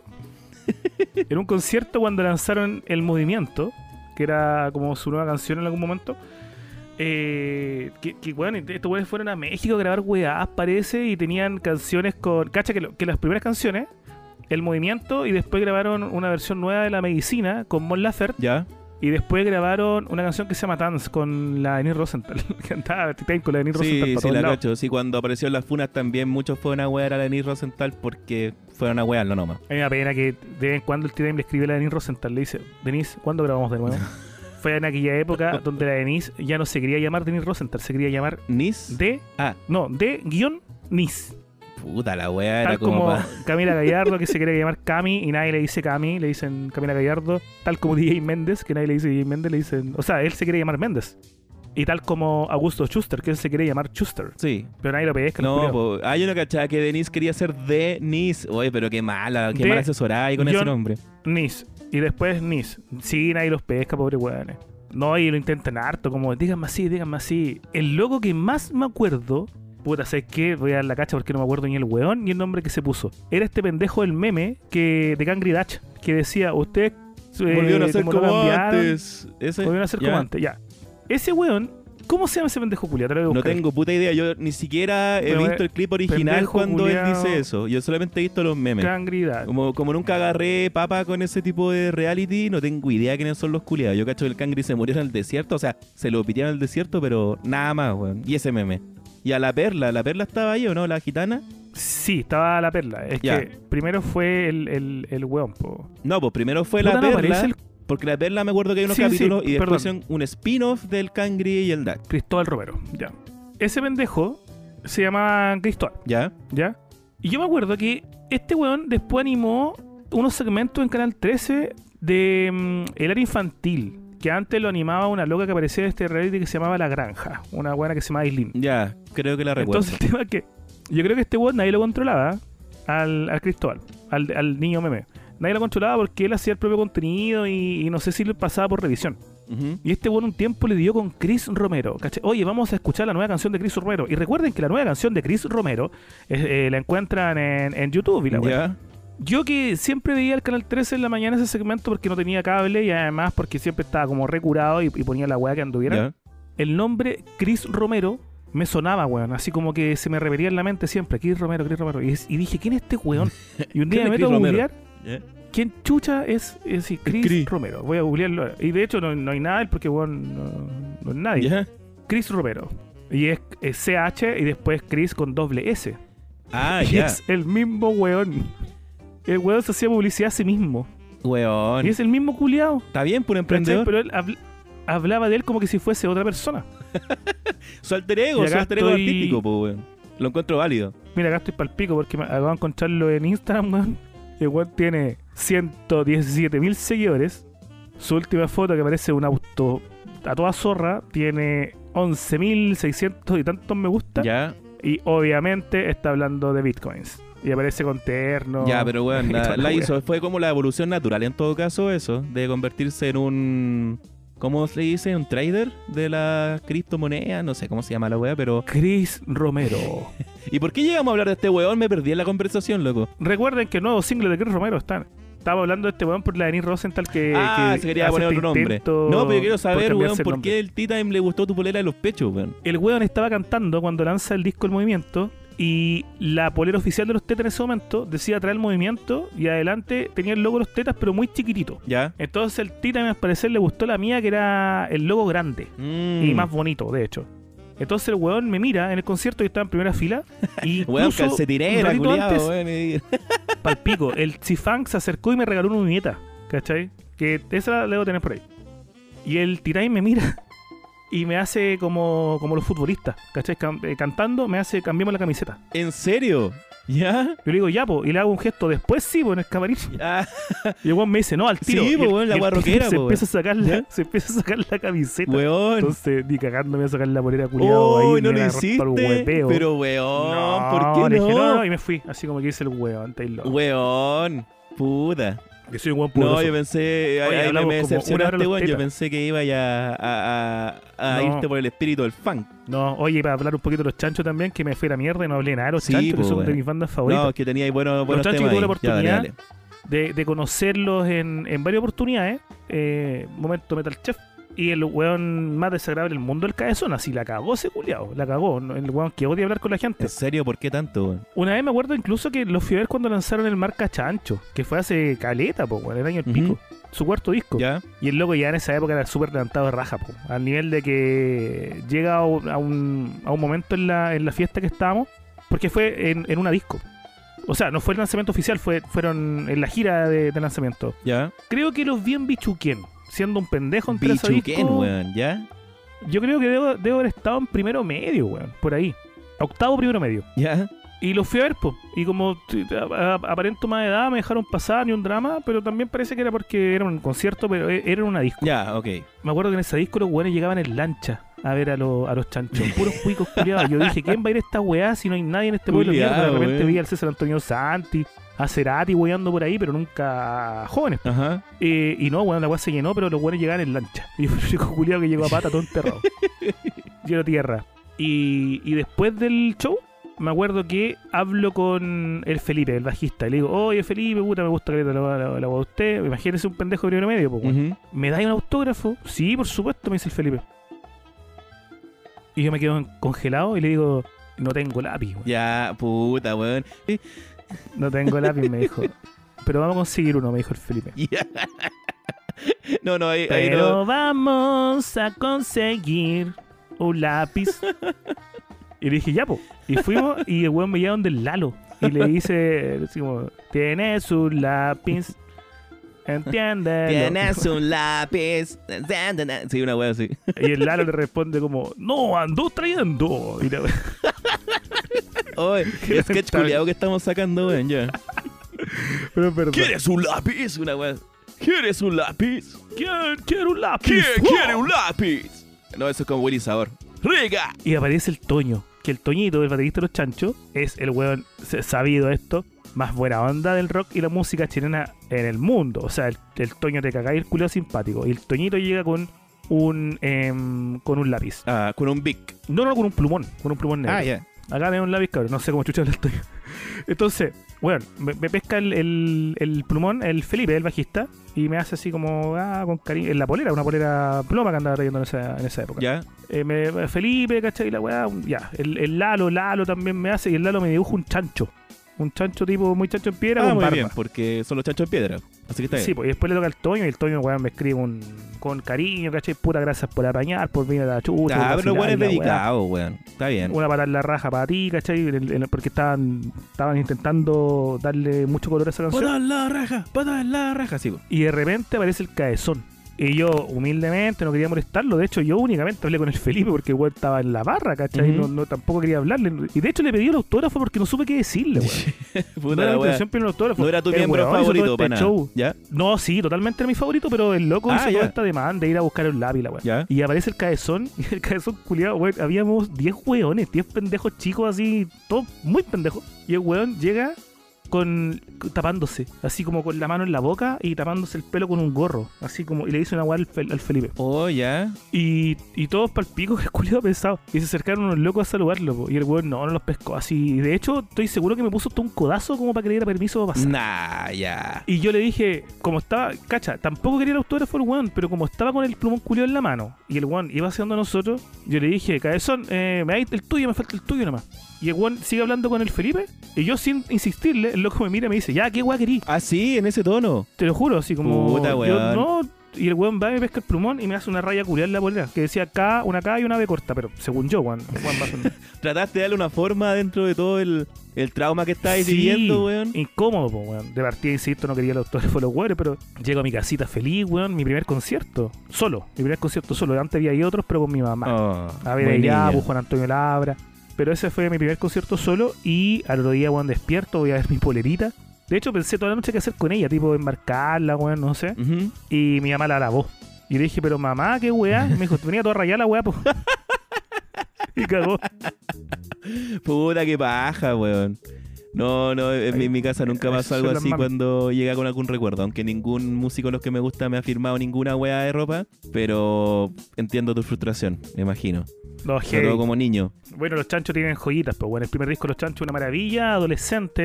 en un concierto cuando lanzaron El Movimiento, que era como su nueva canción en algún momento, eh, que, bueno, estos weones fueron a México a grabar weás, parece, y tenían canciones con... Cacha que, lo- que las primeras canciones el movimiento y después grabaron una versión nueva de la medicina con Mon ¿Ya? Y después grabaron una canción que se llama Dance con la Denise Rosenthal. Cantaba Titan con la Denise Rosenthal Sí, para sí, la lados. cacho. Sí, cuando apareció en las funas también muchos fueron a wear a la Denise Rosenthal porque fueron a wearlo nomás. A mí me da pena que de vez en cuando el T-Time le escribe a la Denise Rosenthal. Le dice, Denise, ¿cuándo grabamos de nuevo? Fue en aquella época donde la Denise ya no se quería llamar Denise Rosenthal, se quería llamar ¿Nis? de, Ah, no, de guion Nis. Puta la wea era Tal como, como pa- Camila Gallardo, que se quiere llamar Cami y nadie le dice Cami, le dicen Camila Gallardo. Tal como DJ Méndez, que nadie le dice DJ Méndez, le dicen. O sea, él se quiere llamar Méndez. Y tal como Augusto Schuster, que él se quiere llamar Schuster. Sí. Pero nadie lo pesca. No, po, ah, yo no cachaba que Denise quería ser de Nis. Oye, pero qué mala, qué De mal asesorada y con ese nombre. Nis. Y después Nis. Sí, nadie los pesca, pobre weones. No, y lo intentan harto, como díganme así, díganme así. El logo que más me acuerdo, puta, ¿sabes qué? Voy a dar la cacha porque no me acuerdo ni el weón ni el nombre que se puso. Era este pendejo del meme que de Cangri Dutch, que decía, usted eh, Volvieron a ser como antes. Ese, Volvieron a ser como antes, ya. Ese weón, ¿cómo se llama ese pendejo a No tengo puta idea. Yo ni siquiera he Pero, visto el clip original cuando él dice eso. Yo solamente he visto los memes. Cangri Dutch. Como, como nunca agarré papa con ese tipo de reality, no tengo idea quiénes son los culiados. Yo cacho que el cangri se murió en el desierto, o sea, se lo pitearon en el desierto, pero nada más, weón. Y ese meme. Y a la perla, ¿la perla estaba ahí o no? ¿La gitana? Sí, estaba la perla. Es Ya. que primero fue el, el, el weón, po. No, pues primero fue Puta, la no perla, el porque la perla me acuerdo que hay unos Sí, sí, capítulos y después hicieron un spin-off del cangri y el Dutch. Cristóbal Romero, ya. Ese pendejo se llama Cristóbal, ¿Ya? ¿ya? Y yo me acuerdo que este weón después animó unos segmentos en Canal 13 de mm, El área infantil, que antes lo animaba una loca que aparecía en este reality que se llamaba La Granja, una buena que se llamaba Aislinn. Ya, creo que la recuerdo. Entonces el tema es que yo creo que este weón nadie lo controlaba al, al Cristóbal, al, al niño meme. Nadie lo controlaba porque él hacía el propio contenido y, y no sé si le pasaba por revisión. Y este weón un tiempo le dio con Chris Romero. Oye, vamos a escuchar la nueva canción de Chris Romero. Y recuerden que la nueva canción de Chris Romero eh, eh, la encuentran en, en YouTube. Y la weá. Yo que siempre veía el canal 13 en la mañana ese segmento porque no tenía cable y además porque siempre estaba como recurado y, y ponía la weá que anduviera. El nombre Chris Romero me sonaba, weón. Así como que se me repetía en la mente siempre. Chris Romero, Chris Romero. Y, y dije, ¿quién es este weón? Y un día ¿Quién me meto a googlear. Ya. ¿Quién chucha es, es sí, Chris, Chris. Romero? Voy a googlearlo. Y de hecho no, no hay nada porque weón, no, no es nadie. Chris Romero. Y es, es CH y después Chris con doble S. Ah, ya. es el mismo weón. El weón se hacía publicidad a sí mismo. Weón. Y es el mismo culiao. Está bien, por emprendedor. Pero él habl- hablaba de él como que si fuese otra persona. Su alter ego, su alter ego estoy- artístico, pues, weón. Lo encuentro válido. Mira, acá estoy palpico porque me acabo de encontrarlo en Instagram, weón. El weón tiene 117 mil seguidores. Su última foto que parece un auto a toda zorra tiene 11.600 y tantos me gusta. Ya, Y obviamente está hablando de bitcoins. Y aparece con terno. ya, pero weón, y la, hizo. Fue como la evolución natural en todo caso, eso, de convertirse en un. ¿Cómo se dice? Un trader de la criptomoneda. No sé cómo se llama la wea, pero. Chris Romero. ¿Y por qué llegamos a hablar de este weón? Me perdí en la conversación, loco. Recuerden que el nuevo single de Chris Romero está. Estaba hablando de este weón por la Denise Rosenthal que. ah, que se quería poner este otro nombre. No, pero yo quiero saber, weón, por qué el T-Time le gustó tu polera de los pechos, weón. El weón estaba cantando cuando lanza el disco El Movimiento y la polera oficial de los tetas en ese momento decía traer el movimiento y adelante tenía el logo de los tetas pero muy chiquitito. ¿Ya? Entonces el Tita, a mi parecer, le gustó la mía que era el logo grande Mm. y más bonito, de hecho. Entonces el weón me mira en el concierto y estaba en primera fila y Weón, calcetinera, culiado, weón. palpico, el Chifang se acercó y me regaló una uñeta, ¿cachai? Que esa la debo tener por ahí. Y el Tiray me mira y me hace como, como los futbolistas, ¿cachai? Eh, cantando, me hace cambiamos la camiseta. ¿En serio? ¿Ya? Yo le digo, ya, po, y le hago un gesto después, sí, pues en el camarín. Ah, Y el weón me dice, no, al tiro. Sí, po, weón, la guarroquera, Se po, empieza a sacar la, ¿Ya? se empieza a sacar la camiseta. weón. Entonces, ni cagando me voy a sacar la polera culiado ahí. Oh, me no lo hiciste. Pero weón, no, ¿por qué le no? dije, no, y me fui, así como que dice el weón, Taylor. Weón, puta. Que soy un weón No, yo pensé, ahí- Oye, ahí me, decepcionaste, los weón. Yo pensé que iba ya a, a, a No. irte por el espíritu del funk. No, oye, para hablar un poquito de los chanchos también, que me fui a la mierda y no hablé nada de los Sí, chanchos, po, que son de mis bandas favoritas. No, que tenía ahí buenos, buenos chanchos temas. que tuve la ahí. Ya, dale, oportunidad dale. de, de conocerlos en, en varias oportunidades. Eh, momento Metal Chef, Y el weón más desagradable del mundo, el cabezón, así la cagó ese culiao, la cagó. El weón que odia hablar con la gente. ¿En serio? ¿Por qué tanto, weón? Una vez me acuerdo incluso que lo fui a ver cuando lanzaron el marca Chancho, que fue hace caleta, po, weón, el año del Ujú. pico. Su cuarto disco. ¿Ya? Y el loco ya en esa época era súper levantado de raja, po, al nivel de que llega a un, a un, a un momento en la, en la fiesta que estábamos, porque fue en, en una disco. O sea, no fue el lanzamiento oficial, fue, fueron en la gira de, de lanzamiento. ¿Ya? Creo que los vi en Bichuquén, siendo un pendejo ese Bichuquén, disco. weón, ¿ya? Yo creo que debo, debo haber estado en primero medio, weón, por ahí. Octavo, primero medio. ¿Ya? Y los fui a ver, po. Y como aparento más edad, me dejaron pasar ni un drama, pero también parece que era porque era un concierto, pero e- era una disco. Ya, ok. Me acuerdo que en ese disco los weones llegaban en lancha a ver a, los a los chanchos, puros cuicos culiados. Yo dije, ¿quién va a ir a esta weá si no hay nadie en este pueblo? de mierda? De repente vi al César Antonio Santi, a Cerati weando por ahí, pero nunca jóvenes. Ajá. Eh, y no, weón, la weá se llenó, pero los weones llegaban en lancha. Y fue el único culiado que llegó a pata todo enterrado. Lleno tierra. Y, y después del show, me acuerdo que hablo con el Felipe, el bajista, y le digo, oye Felipe, puta, me gusta que la, la, la, la usted. Imagínese un pendejo de primero medio, pues, weón. Ujú. ¿Me dais un autógrafo? Sí, por supuesto, me dice el Felipe. Y yo me quedo congelado y le digo, no tengo lápiz, weón. Ya, puta, weón. No tengo lápiz, me dijo. Pero vamos a conseguir uno, me dijo el Felipe. No, no, ahí, ahí Pero no. vamos a conseguir un lápiz. y le dije, ya, po. Y fuimos y el weón me lleva donde el Lalo. Y le dice, así como, tienes un lápiz. Entiende. Tienes un lápiz. Sí, una wea así. Y el Lalo le responde como, no, ando trayendo. Y la- Oye, Qué el sketch culiado que estamos sacando, weón, ya. Pero verdad. ¿Quieres un lápiz? Una wea. ¿Quieres un lápiz? Quiero, quiero un lápiz. ¿Quién quiere un lápiz? No, eso es como Willy Sabor. ¡Riga! Y aparece el Toño, que el Toñito, el baterista de los chanchos, es el weón sabido esto, más buena onda del rock y la música chilena en el mundo. O sea, el, el Toño te caga y el culo simpático. Y el Toñito llega con un em, con un lápiz. Ah, con un big. No, no, con un plumón, con un plumón negro. Ah, ya. Acá tengo un lápiz, cabrón. No sé cómo chucha el Toño. Entonces, bueno, me, me pesca el, el, el plumón, el Felipe, el bajista, y me hace así como, ah, con cariño, en la polera, una polera ploma que andaba trayendo en esa, en esa época. Ya. Eh, me- Felipe, ¿cachai? La weá, ya. El, el Lalo, Lalo también me hace y el Lalo me dibuja un chancho. Un chancho tipo muy chancho en piedra Ah, con muy barba. bien, porque son los chanchos en piedra. Así que está bien. Sí, pues y después le toca al Toño y el Toño, weón, me escribe un, con cariño, ¿cachai? Puta gracias por apañar, por venir a la chucha. Ah, pero weón es dedicado, weón. Está bien. Una en la raja para ti, ¿cachai? Porque estaban, estaban intentando darle mucho color a esa canción. Pata en la raja, pata en la raja, sí. Y de repente aparece el cabezón. Y yo, humildemente, no quería molestarlo. De hecho, yo únicamente hablé con el Felipe porque el weón estaba en la barra, ¿cachai? Ujú. no, no, tampoco quería hablarle. Y de hecho, le pedí el autógrafo porque no supe qué decirle, weón. No era la el autógrafo. No era tu miembro weón favorito para este show. ¿Ya? No, sí, totalmente era mi favorito, pero el loco Ah, hizo ya. toda esta demanda de ir a buscar el lápiz, la weón. ¿Ya? Y aparece el cabezón, y el cabezón culiado, weón. Habíamos 10 weones, 10 pendejos chicos así, todos muy pendejos. Y el weón llega con tapándose, así como con la mano en la boca y tapándose el pelo con un gorro, así como, y le dice una weá al, Fel- al Felipe. Oh, ya. Y, y todos para el pico, que culiado pesado. Y se acercaron unos locos a saludarlo, po. y el weón no, no los pescó así. Y de hecho, estoy seguro que me puso todo un codazo como para que le diera permiso para pasar. Nah, ya. Y yo le dije, como estaba, cacha, tampoco quería el autógrafo el weón, pero como estaba con el plumón culiado en la mano y el weón iba haciendo a nosotros, yo le dije, cabezón, eh, me dais el tuyo, me falta el tuyo nomás. Y el weón sigue hablando con el Felipe y yo sin insistirle, el loco me mira y me dice, ya, ¿qué weá querí? Ah, sí, en ese tono. Te lo juro, así como. Puta, yo no. Y el weón va y me pesca el plumón y me hace una raya culiada en la polera que decía K, una K y una B corta, pero según yo, weón. weón Trataste de darle una forma dentro de todo el, el trauma que estáis Sí, viviendo, weón. Incómodo, po, weón. De partida, insisto, no quería el autógrafo de los weones, pero llego a mi casita feliz, weón. Mi primer concierto. Solo. Mi primer concierto solo. Antes había otros, pero con mi mamá. Oh, a ver, allá, Juan Antonio Labra. Pero ese fue mi primer concierto solo. Y al otro día, weón, despierto, voy a ver mi polerita. De hecho, pensé toda la noche qué hacer con ella, tipo enmarcarla, weón, no sé. Y mi mamá la lavó. Y le dije, pero mamá, qué weá. Y me dijo, venía toda rayada la weá, pues. y cagó. Puta, qué paja, weón. No, no, en mi, casa nunca pasó algo así cuando llega con algún recuerdo. Aunque ningún músico de los que me gusta me ha firmado ninguna weá de ropa. Pero entiendo tu frustración, me imagino. No, heavy. todo como niño. Bueno, los chanchos tienen joyitas, pues bueno, el primer disco de los chanchos una maravilla, adolescente,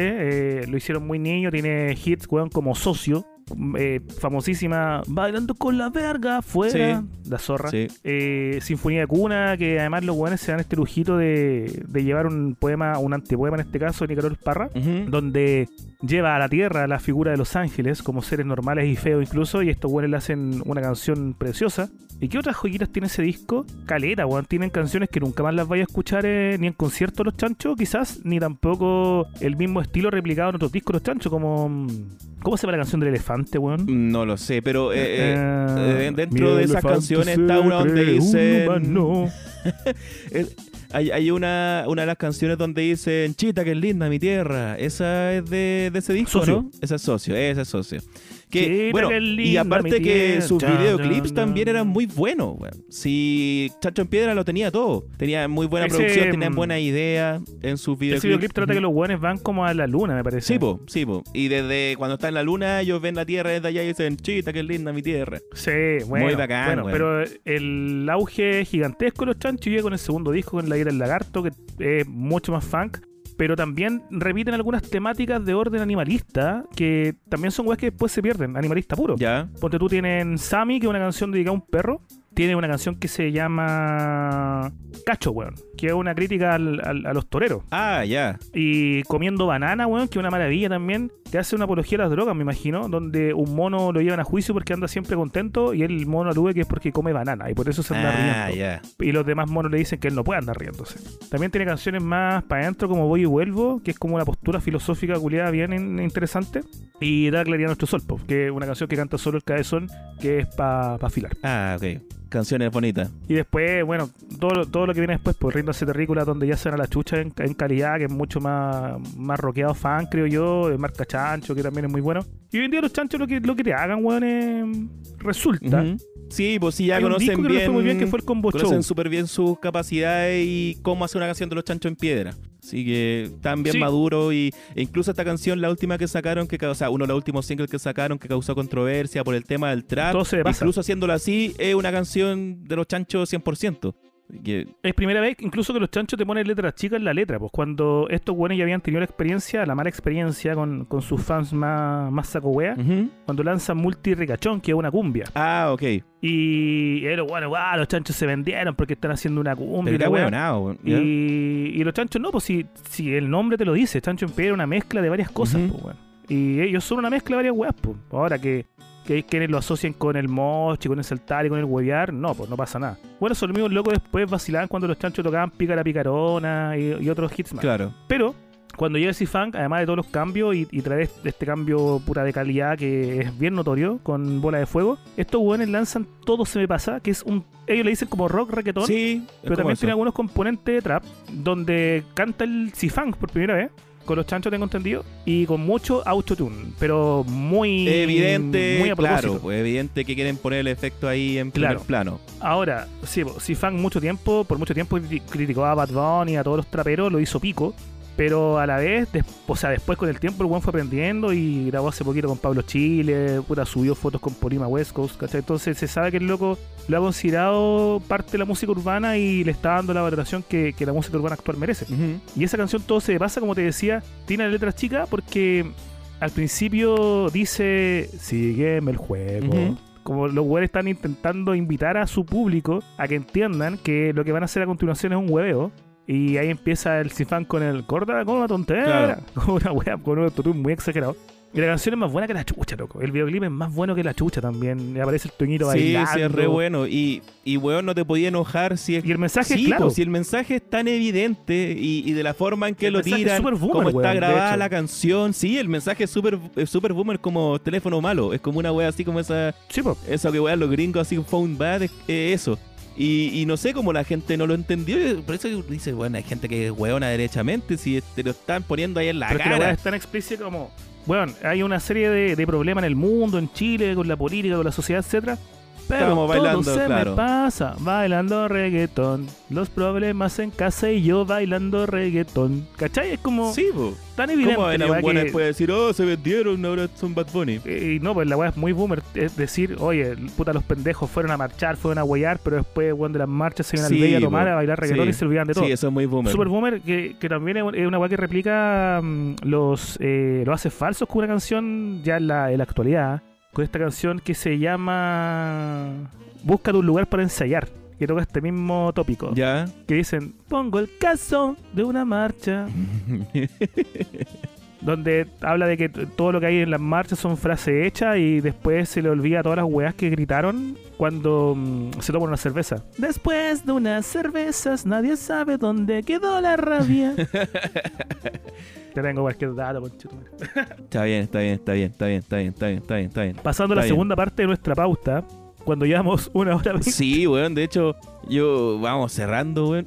eh, lo hicieron muy niño, tiene hits, weón, como socio, eh, famosísima Bailando con la verga fuera, la zorra. Sí. Eh, Sinfonía de Cuna, que además los buenos se dan este lujito de, de llevar un poema, un antipoema en este caso, de Nicolás Parra, donde lleva a la tierra la figura de los ángeles como seres normales y feos incluso, y estos buenos le hacen una canción preciosa. ¿Y qué otras joyitas tiene ese disco? Caleta, weón. Tienen canciones que nunca más las vaya a escuchar eh, ni en concierto los chanchos, quizás, ni tampoco el mismo estilo replicado en otros discos los chanchos, como. ¿Cómo se llama la canción del elefante, weón? No lo sé, pero eh, eh, Eh, eh, dentro de esas canciones está una donde dice hay, hay una, una de las canciones donde dicen Chita, que es linda mi tierra. Esa es de, de ese disco, Socio. ¿no? Esa es socio, esa es socio. Que, bueno, y aparte que sus videoclips también eran muy buenos, weón. Si Chacho en Piedra lo tenía todo. Tenía muy buena Ese, producción, tenía mm, buena idea en sus Ese videoclips. videoclip trata que los buenos van como a la luna, me parece. Sí, po, sí, po. Y desde cuando está en la luna, ellos ven la tierra desde allá y dicen, chita, qué linda mi tierra. Sí, bueno. Muy bacán, bueno, pero el auge gigantesco de los chanchos llega con el segundo disco, con La Ira del Lagarto, que es mucho más funk. Pero también repiten algunas temáticas de orden animalista que también son weas que después se pierden, animalista puro. ¿Ya? Ponte tú tienen Sammy, que es una canción dedicada a un perro. Tiene una canción que se llama Cacho, weón. Que es una crítica al- al- a los toreros. Ah, ya. Y comiendo banana, weón, que es una maravilla también. Te hace una apología a las drogas, me imagino. Donde un mono lo llevan a juicio porque anda siempre contento. Y el mono alube que es porque come banana. Y por eso se anda Ah, riendo. ya. Y los demás monos le dicen que él no puede andar riéndose. También tiene canciones más para adentro, como Voy y Vuelvo, que es como una postura filosófica culiada bien in- interesante. Y Da Claridad a Nuestro Sol, que es una canción que canta solo el cabezón, que es para afilar. Ah, ok. Canciones bonitas. Y después, bueno, todo, lo- todo lo que viene después, pues Ríndase Terrícola, donde ya se van a la chucha en, en calidad, que es mucho más, más rockeado fan, creo yo, de marca Chancho, que también es muy bueno. Y hoy en día los chanchos lo que, lo que te hagan, weón, es- resulta. Sí, pues sí, ya Hay conocen disco que bien. fue muy bien, que fue el Combo Show. conocen súper bien sus capacidades y cómo hacer una canción de los chanchos en piedra. Así que están bien Sí. maduros y e incluso esta canción, la última que sacaron, que o sea, uno de los últimos singles que sacaron que causó controversia por el tema del trap, incluso haciéndolo así, es una canción de los chanchos 100%. Que, Es primera vez incluso que los chanchos te ponen letras chicas en la letra, pues cuando estos buenos ya habían tenido la experiencia, la mala experiencia con, con sus fans más, más saco wea, cuando lanzan Multi Ricachón, que es una cumbia. Ah, ok. Y era bueno, guau, los chanchos se vendieron porque están haciendo una cumbia. Pero era wea. ¿ya? Y, y los chanchos no, pues si, si el nombre te lo dice, chancho en piedra es una mezcla de varias cosas, pues, weón. Y ellos son una mezcla de varias weas, pues. Ahora que, que quienes lo asocian con el mochi, con el saltar y con el huevear, no, pues no pasa nada. Bueno, esos mismos locos después vacilaban cuando los chanchos tocaban Pica la Picarona y, y otros hits más. Claro. Pero cuando llega C-Funk, además de todos los cambios y, y traer este, cambio pura de calidad que es bien notorio con bola de fuego, estos hueones lanzan Todo se me pasa, que es un. Ellos le dicen como rock reggaetón. Sí, Pero también tiene algunos componentes de trap donde canta el C-Funk por primera vez. Con los chanchos tengo entendido. Y con mucho autotune. Pero muy. evidente, Muy a claro, pues evidente que quieren poner el efecto ahí en Claro. primer plano. Ahora, sí, po, C-Funk mucho tiempo, por mucho tiempo cri- criticó a Bad Bunny, a todos los traperos, lo hizo pico. Pero a la vez, o sea, después con el tiempo el buen fue aprendiendo y grabó hace poquito con Pablo Chile, puta, subió fotos con Polima West Coast, ¿cachai? Entonces se sabe que el loco lo ha considerado parte de la música urbana y le está dando la valoración que, que la música urbana actual merece. Y esa canción todo se pasa, como te decía, tiene la letra chica porque al principio dice, sígueme el juego. Como los güeyes están intentando invitar a su público a que entiendan que lo que van a hacer a continuación es un hueveo. Y ahí empieza el Cifán con el corta con una tontera. Claro. Con una wea, con un autotune muy exagerado. Y la canción es más buena que la chucha, loco. El videoclip es más bueno que la chucha también. Y aparece el tuñito Sí, bailando. sí, es re bueno. Y, y weón, no te podía enojar si es. Y el mensaje sí, es claro. si el mensaje es tan evidente y, y de la forma en que El lo es tiran, súper boomer, cómo está weón, grabada la canción, sí, el mensaje es súper es súper boomer como teléfono malo. Es como una wea así como esa, Sí, po. eso que weón los gringos así, phone bad, es eh, eso. Y, y no sé cómo la gente no lo entendió. Por eso dice, bueno, hay gente que es weona derechamente si te lo están poniendo ahí en la Pero es que la cara. es tan explícita como. Bueno, hay una serie de, de problemas en el mundo, en Chile, con la política, con la sociedad, etcétera. Pero Estábamos bailando, todo se claro. me pasa bailando reggaetón. Los problemas en casa y yo bailando reggaetón. ¿Cachai? Es como Sí, po. tan evidente ¿Cómo la un que- después de decir, oh, se vendieron, ahora son Bad Bunny? Y no, pues la weá es muy boomer. Es decir, oye, puta, los pendejos fueron a marchar, fueron a huear, pero después, weón, de las marchas se iban al Bella a tomar, a bailar reggaetón Sí. y se olvidaban de todo. Sí, eso es muy boomer. Super Boomer, que, que también es una weá que replica mm, los, eh, los haces falsos con una canción ya en la, en la actualidad. Con esta canción que se llama Búscate un lugar para ensayar, que toca este mismo tópico. Ya. Que dicen, pongo el caso de una marcha, donde habla de que todo lo que hay en las marchas son frases hechas y después se le olvida todas las weas que gritaron cuando mm, se toman una cerveza. Después de unas cervezas nadie sabe dónde quedó la rabia. Te tengo cualquier dato. Está bien, está bien, está bien, está bien, está bien, está bien, está bien, está bien. Pasando a la bien. segunda parte de nuestra pauta, cuando llevamos una hora veinte, Sí, weón, de hecho, yo vamos cerrando, weón.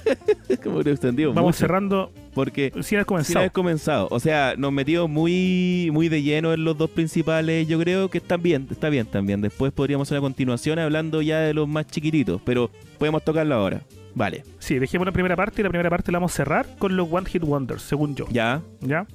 Como que extendido vamos mucho, cerrando Porque haber sin comenzado. haber comenzado. O sea, nos metimos muy, muy de lleno en los dos principales. Yo creo que están bien, está bien también. Después podríamos hacer una continuación hablando ya de los más chiquititos, pero podemos tocarlo ahora. Vale, Sí, dejemos la primera parte y la primera parte la vamos a cerrar con los One Hit Wonders, según yo. ya. ¿Ya?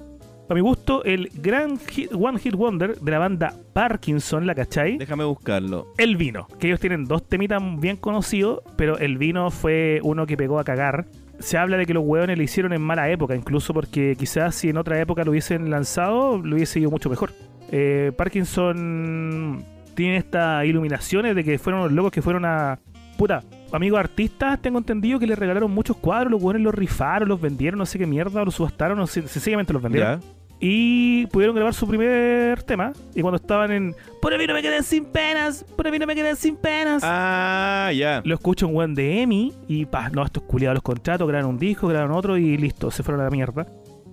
A mi gusto, el gran hit- One Hit Wonder de la banda Parkinson, ¿la cachai? Déjame buscarlo. El vino, que ellos tienen dos temitas bien conocidos, pero el vino fue uno que pegó a cagar. Se habla de que los hueones lo hicieron en mala época, incluso porque quizás si en otra época lo hubiesen lanzado, lo hubiese ido mucho mejor. Eh, Parkinson tiene estas iluminaciones de que fueron los locos que fueron a... Puta, amigos artistas, tengo entendido que les regalaron muchos cuadros, los hueones los rifaron, los vendieron, no sé qué mierda, los subastaron, no sé, sencillamente los vendieron. Y pudieron grabar su primer tema. Y cuando estaban en Por mí no me quedé sin penas, por mí no me quedé sin penas. Ah, ya. Lo escucho un buen de Emi y pa, no, estos culiados los contratos, grabaron un disco, grabaron otro y listo, se fueron a la mierda.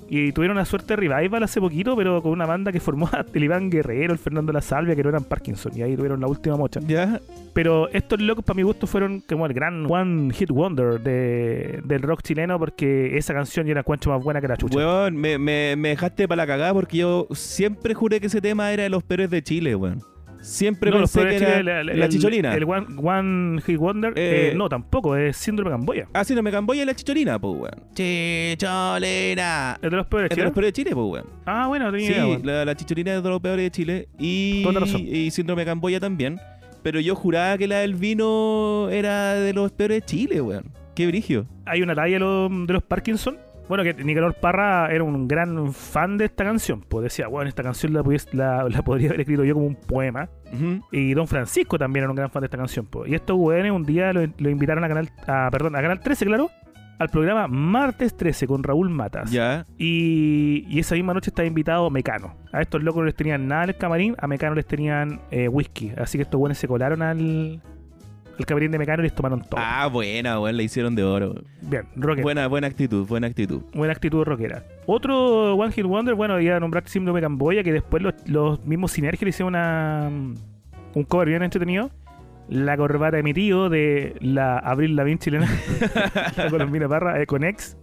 Y tuvieron una suerte de revival hace poquito, pero con una banda que formó el Iván Guerrero, el Fernando La Salvia, que no eran Parkinson, y ahí tuvieron la última mocha. Ya. Pero estos locos, para mi gusto, fueron como el gran One Hit Wonder de, del rock chileno, porque esa canción ya era cuancho más buena que la chucha. Weón, me, me, me dejaste para la cagada porque yo siempre juré que ese tema era de los Pérez de Chile, weón. Siempre No, los pensé que era Chile, la, el- chicholina. El, One, One Hit Wonder. Eh, eh, no, tampoco, es Síndrome de Camboya. Ah, sí, no me camboya la chicholina, pues, weón. Chicholina. Es de los peores Es de los Pérez de Chile, pues, weón. Ah, bueno, tenía Sí, idea, la, la chicholina es de los peores de Chile. Y, Toda razón. y síndrome de Camboya también. Pero yo juraba que la del vino era de los peores de Chile, weón. Qué brigio. Hay una talla de los, de los Parkinson. Bueno, que Nicanor Parra era un gran fan de esta canción. Pues decía, bueno, esta canción la, la, la podría haber escrito yo como un poema. Ujú. Y Don Francisco también era un gran fan de esta canción. pues. Y estos weones un día lo, lo invitaron a Canal, a, perdón, a Canal 13, claro, al programa Martes 13 con Raúl Matas. Ya. Y, y esa misma noche estaba invitado Mecano. A estos locos no les tenían nada en el camarín, a Mecano les tenían eh, whisky. Así que estos buenos se colaron al, al camarín de Mecano y les tomaron todo. Ah, buena, weón. La hicieron de oro. Bien, rockera. Buena, buena actitud, buena actitud. Buena actitud rockera. Otro One Hit Wonder, bueno, iba a nombrar Síndrome de Camboya, que después los, los mismos Sinergia le hicieron una, un cover bien entretenido. La corbata de mi tío de la Abril Lavín chilena, la colombina parra, eh, con ex.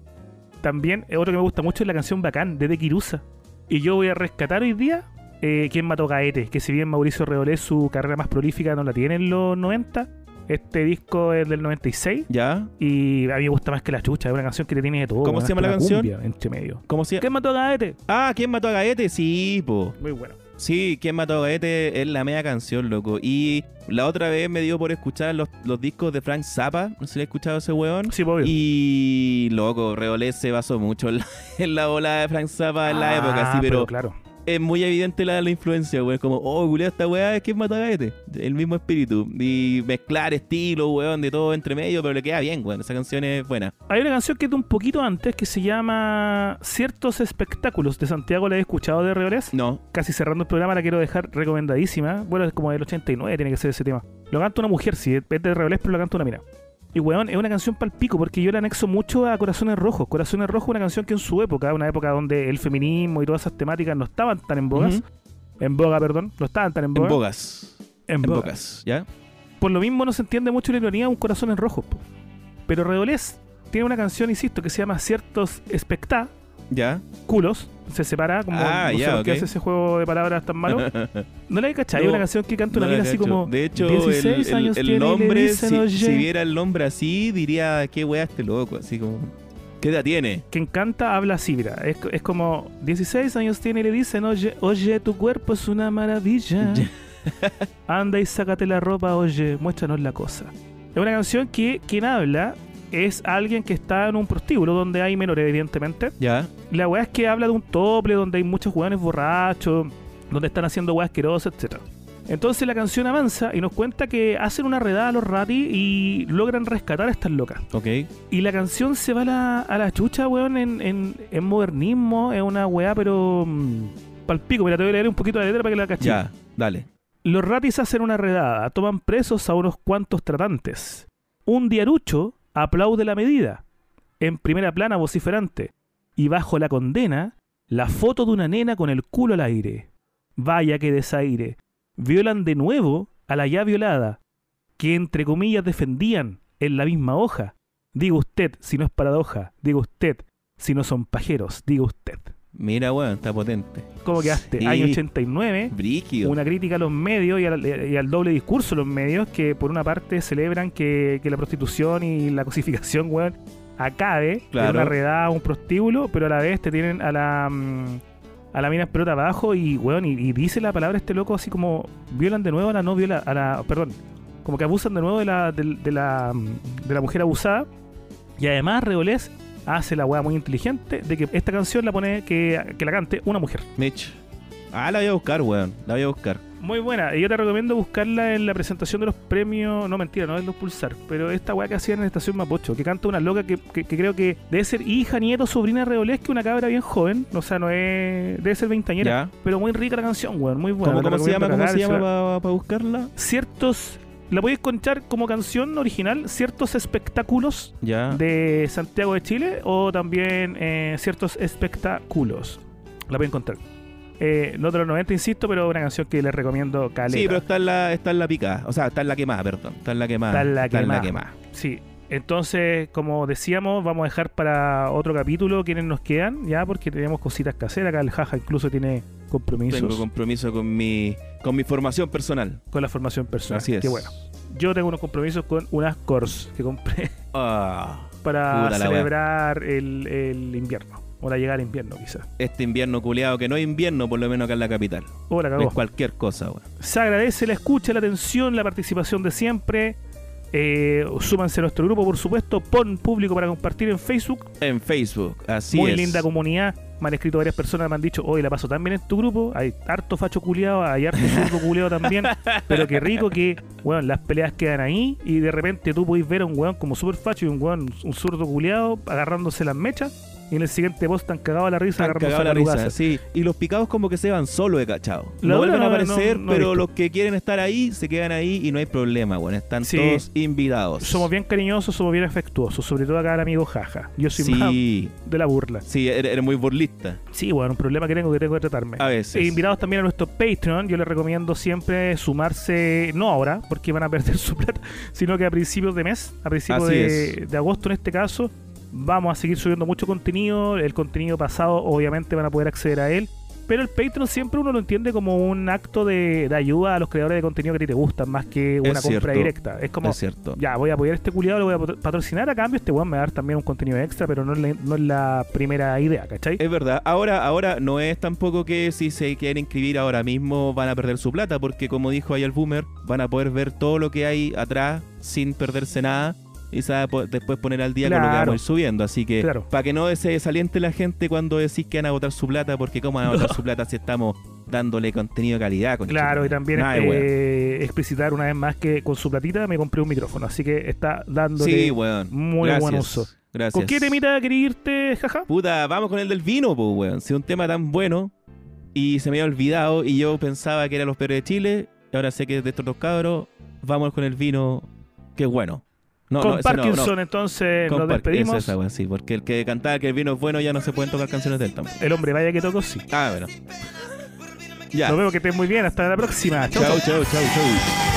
También, eh, otro que me gusta mucho es la canción Bacán de De Kirusa. Y yo voy a rescatar hoy día eh, ¿Quién mató Gaete? Que si bien Mauricio Reolé su carrera más prolífica no la tiene en los 90, este disco es del 96. ¿Ya? Y a mí me gusta más que la chucha, es una canción que te tiene de todo. ¿Cómo se llama la canción? entre medio. ¿Cómo se? ¿Quién mató a Gaete? Ah, ¿quién mató a Gaete? Sí, po. Muy bueno. Sí, ¿quién mató a Gaete? Es la media canción, loco. Y la otra vez me dio por escuchar los, los discos de Frank Zappa. No sé si le he escuchado a ese weón. Sí, obvio. Y loco, Reolé se basó mucho en la, en la de Frank Zappa en la Ah, época, sí, pero, claro. Es muy evidente la, la influencia, weón. Como, oh, culé, esta weá es quien mató a Gaete. El mismo espíritu. Y mezclar estilo, weón, de todo entre medio, pero le queda bien, weón. Esa canción es buena. Hay una canción que es de un poquito antes que se llama Ciertos Espectáculos de Santiago. ¿La he escuchado de Reolés? No. Casi cerrando el programa la quiero dejar recomendadísima. Bueno, es como del 89, tiene que ser ese tema. Lo canta una mujer, sí, es de Reolés, pero lo canta una mina. Y weón, es una canción pal pico porque yo la anexo mucho a Corazones Rojos. Corazones Rojos es una canción que en su época, una época donde el feminismo y todas esas temáticas no estaban tan en bogas. En boga, perdón. No estaban tan en En boga. bogas. En En boga. bocas, ¿ya? Por lo mismo no se entiende mucho la ironía de un Corazones Rojos. po. Pero Redolés tiene una canción, insisto, que se llama Ciertos Espectáculos. ¿Ya? Se separa, como Ah, no sé ya, por qué ok. hace ese juego de palabras tan malo. ¿No la hay cachado? Hay No, una canción que canta No una la mina así como. De hecho, 16 el, años el le nombre, dicen, si, "Oye". si viera el nombre así, diría, qué wea este loco, así como... ¿Qué edad tiene? Quien canta habla así, mira. Es, es como 16 años tiene y le dicen, oye, oye, tu cuerpo es una maravilla. Anda y sácate la ropa, oye, muéstranos la cosa. Es una canción que quien habla es alguien que está en un prostíbulo donde hay menores, evidentemente. ¿Ya? La weá es que habla de un tople donde hay muchos jugadores borrachos donde están haciendo weas asquerosas, etc. Entonces la canción avanza y nos cuenta que hacen una redada a los Rati y logran rescatar a estas locas. Ok. Y la canción se va a la, a la chucha, weón, en, en, en modernismo, es una weá, pero. mm, palpico, mira, te voy a leer un poquito de letra para que la caché. Ya, dale. Los ratis hacen una redada, toman presos a unos cuantos tratantes. Un diarucho aplaude la medida, en primera plana vociferante, y bajo la condena, la foto de una nena con el culo al aire. Vaya que desaire. Violan de nuevo a la ya violada, que entre comillas defendían en la misma hoja. Diga usted si no es paradoja, diga usted si no son pajeros, diga usted. Mira, weón, está potente. ¿Cómo quedaste? Sí. Año 89 Brígido. una crítica a los medios y al, y al doble discurso de los medios que por una parte celebran que, que la prostitución y la cosificación, weón, acabe Claro. una redada un prostíbulo, pero a la vez te tienen a la mm, a la mina pelota abajo y weón, y, y dice la palabra este loco así como violan de nuevo a la no viola, a la, perdón, como que abusan de nuevo de la, de, de la, mm, de la mujer abusada. Y además Reolés hace la weá muy inteligente de que esta canción la pone que, que la cante una mujer. Mitch. Ah, la voy a buscar, weón. La voy a buscar. Muy buena. Y yo te recomiendo buscarla en la presentación de los premios. No, mentira, no es los Pulsar. Pero esta weá que hacían en Estación Mapocho. Que canta una loca que, que- que creo que debe ser hija, nieto, sobrina de Reolés, que una cabra bien joven. O sea, no es. Debe ser veintañera. Ya. Pero muy rica la canción, weón. Muy buena. ¿Cómo, cómo se llama? ¿Cómo se llama para buscarla? Ciertos. La podéis encontrar como canción original, ciertos espectáculos Ya. de Santiago de Chile o también eh, ciertos espectáculos. La podéis encontrar. Eh, no de los 90, insisto, pero una canción que les recomiendo caleta. Sí, pero está en la, está en la picada. O sea, está en la quemada, perdón. Está en la quemada. Está en la quemada. quemada. Sí. Entonces, como decíamos, vamos a dejar para otro capítulo quienes nos quedan, ya, porque tenemos cositas que hacer. Acá el jaja incluso tiene compromisos Tengo compromiso con mi, con mi formación personal. con la formación personal. Así es. Qué bueno. Yo tengo unos compromisos con unas cors que compré Ah, para la celebrar el, el invierno. O la llegada al invierno, quizás. este invierno culeado, que no es invierno, por lo menos acá en la capital. O la cagó. Es cualquier cosa. Se agradece la escucha, la atención, la participación de siempre. Eh, súmanse a nuestro grupo, por supuesto. Pon público para compartir en Facebook. En Facebook, así Muy es. linda comunidad. Me han escrito varias personas, me han dicho, hoy la paso tan bien en tu grupo. Hay harto facho culiado, hay harto zurdo culiado también. Pero qué rico que, weón, las peleas quedan ahí y de repente tú podéis ver a un weón como super facho y un weón, un zurdo culiado agarrándose las mechas. Y en el siguiente post están cagados a la risa cagados la las risa, sí. Y los picados como que se van solo de cachado. La No vuelven a aparecer, no- no he pero los que quieren estar ahí se quedan ahí y no hay problema, bueno. Están Sí. todos invitados. Somos bien cariñosos, somos bien afectuosos, sobre todo acá el amigo Jaja. Yo soy más Sí, de la burla. sí, eres, muy burlista. Sí, bueno, un problema que tengo que tengo que tratarme. A veces. E invitados también a nuestro Patreon, yo les recomiendo siempre sumarse, no ahora, porque van a perder su plata, sino que a principios de mes, a principios de, de agosto en este caso, vamos a seguir subiendo mucho contenido. El contenido pasado, obviamente, van a poder acceder a él. Pero el Patreon siempre uno lo entiende como un acto de, de ayuda a los creadores de contenido que a ti te gustan, más que una Es compra cierto. directa. Es como, es cierto. ya, voy a apoyar a este culiado, lo voy a pat- patrocinar a cambio, este weón me va a dar también un contenido extra, pero no es la, no es la primera idea, ¿cachai? Es verdad. Ahora, ahora no es tampoco que si se quieren inscribir ahora mismo van a perder su plata, porque como dijo ahí el boomer, van a poder ver todo lo que hay atrás sin perderse nada. Y po- después poner al día con lo que vamos a ir subiendo. Así que, Claro. para que no se desaliente la gente cuando decís que van a votar su plata, porque ¿cómo van a votar su plata si estamos dándole contenido de calidad? concha Claro, y también Nada eh, explicitar una vez más que con su platita me compré un micrófono, así que está dándole Sí, weón. muy Gracias. buen uso. Gracias. ¿Con qué temita quería irte, jaja? Puta, vamos con el del vino, pues, weón. Si es un tema tan bueno y se me había olvidado y yo pensaba que eran los peores de Chile, y ahora sé que es de estos dos cabros, vamos con el vino que es bueno. No, con no, ese no. Parkinson, entonces Con nos despedimos. esa, esa, weón, sí, porque el que cantaba que el vino es bueno ya no se pueden tocar canciones de él tampoco. El hombre vaya que toco, sí. Ah, bueno. Ya. Nos vemos que estés muy bien. Hasta la próxima. Chau, chau. chau, chau, chau.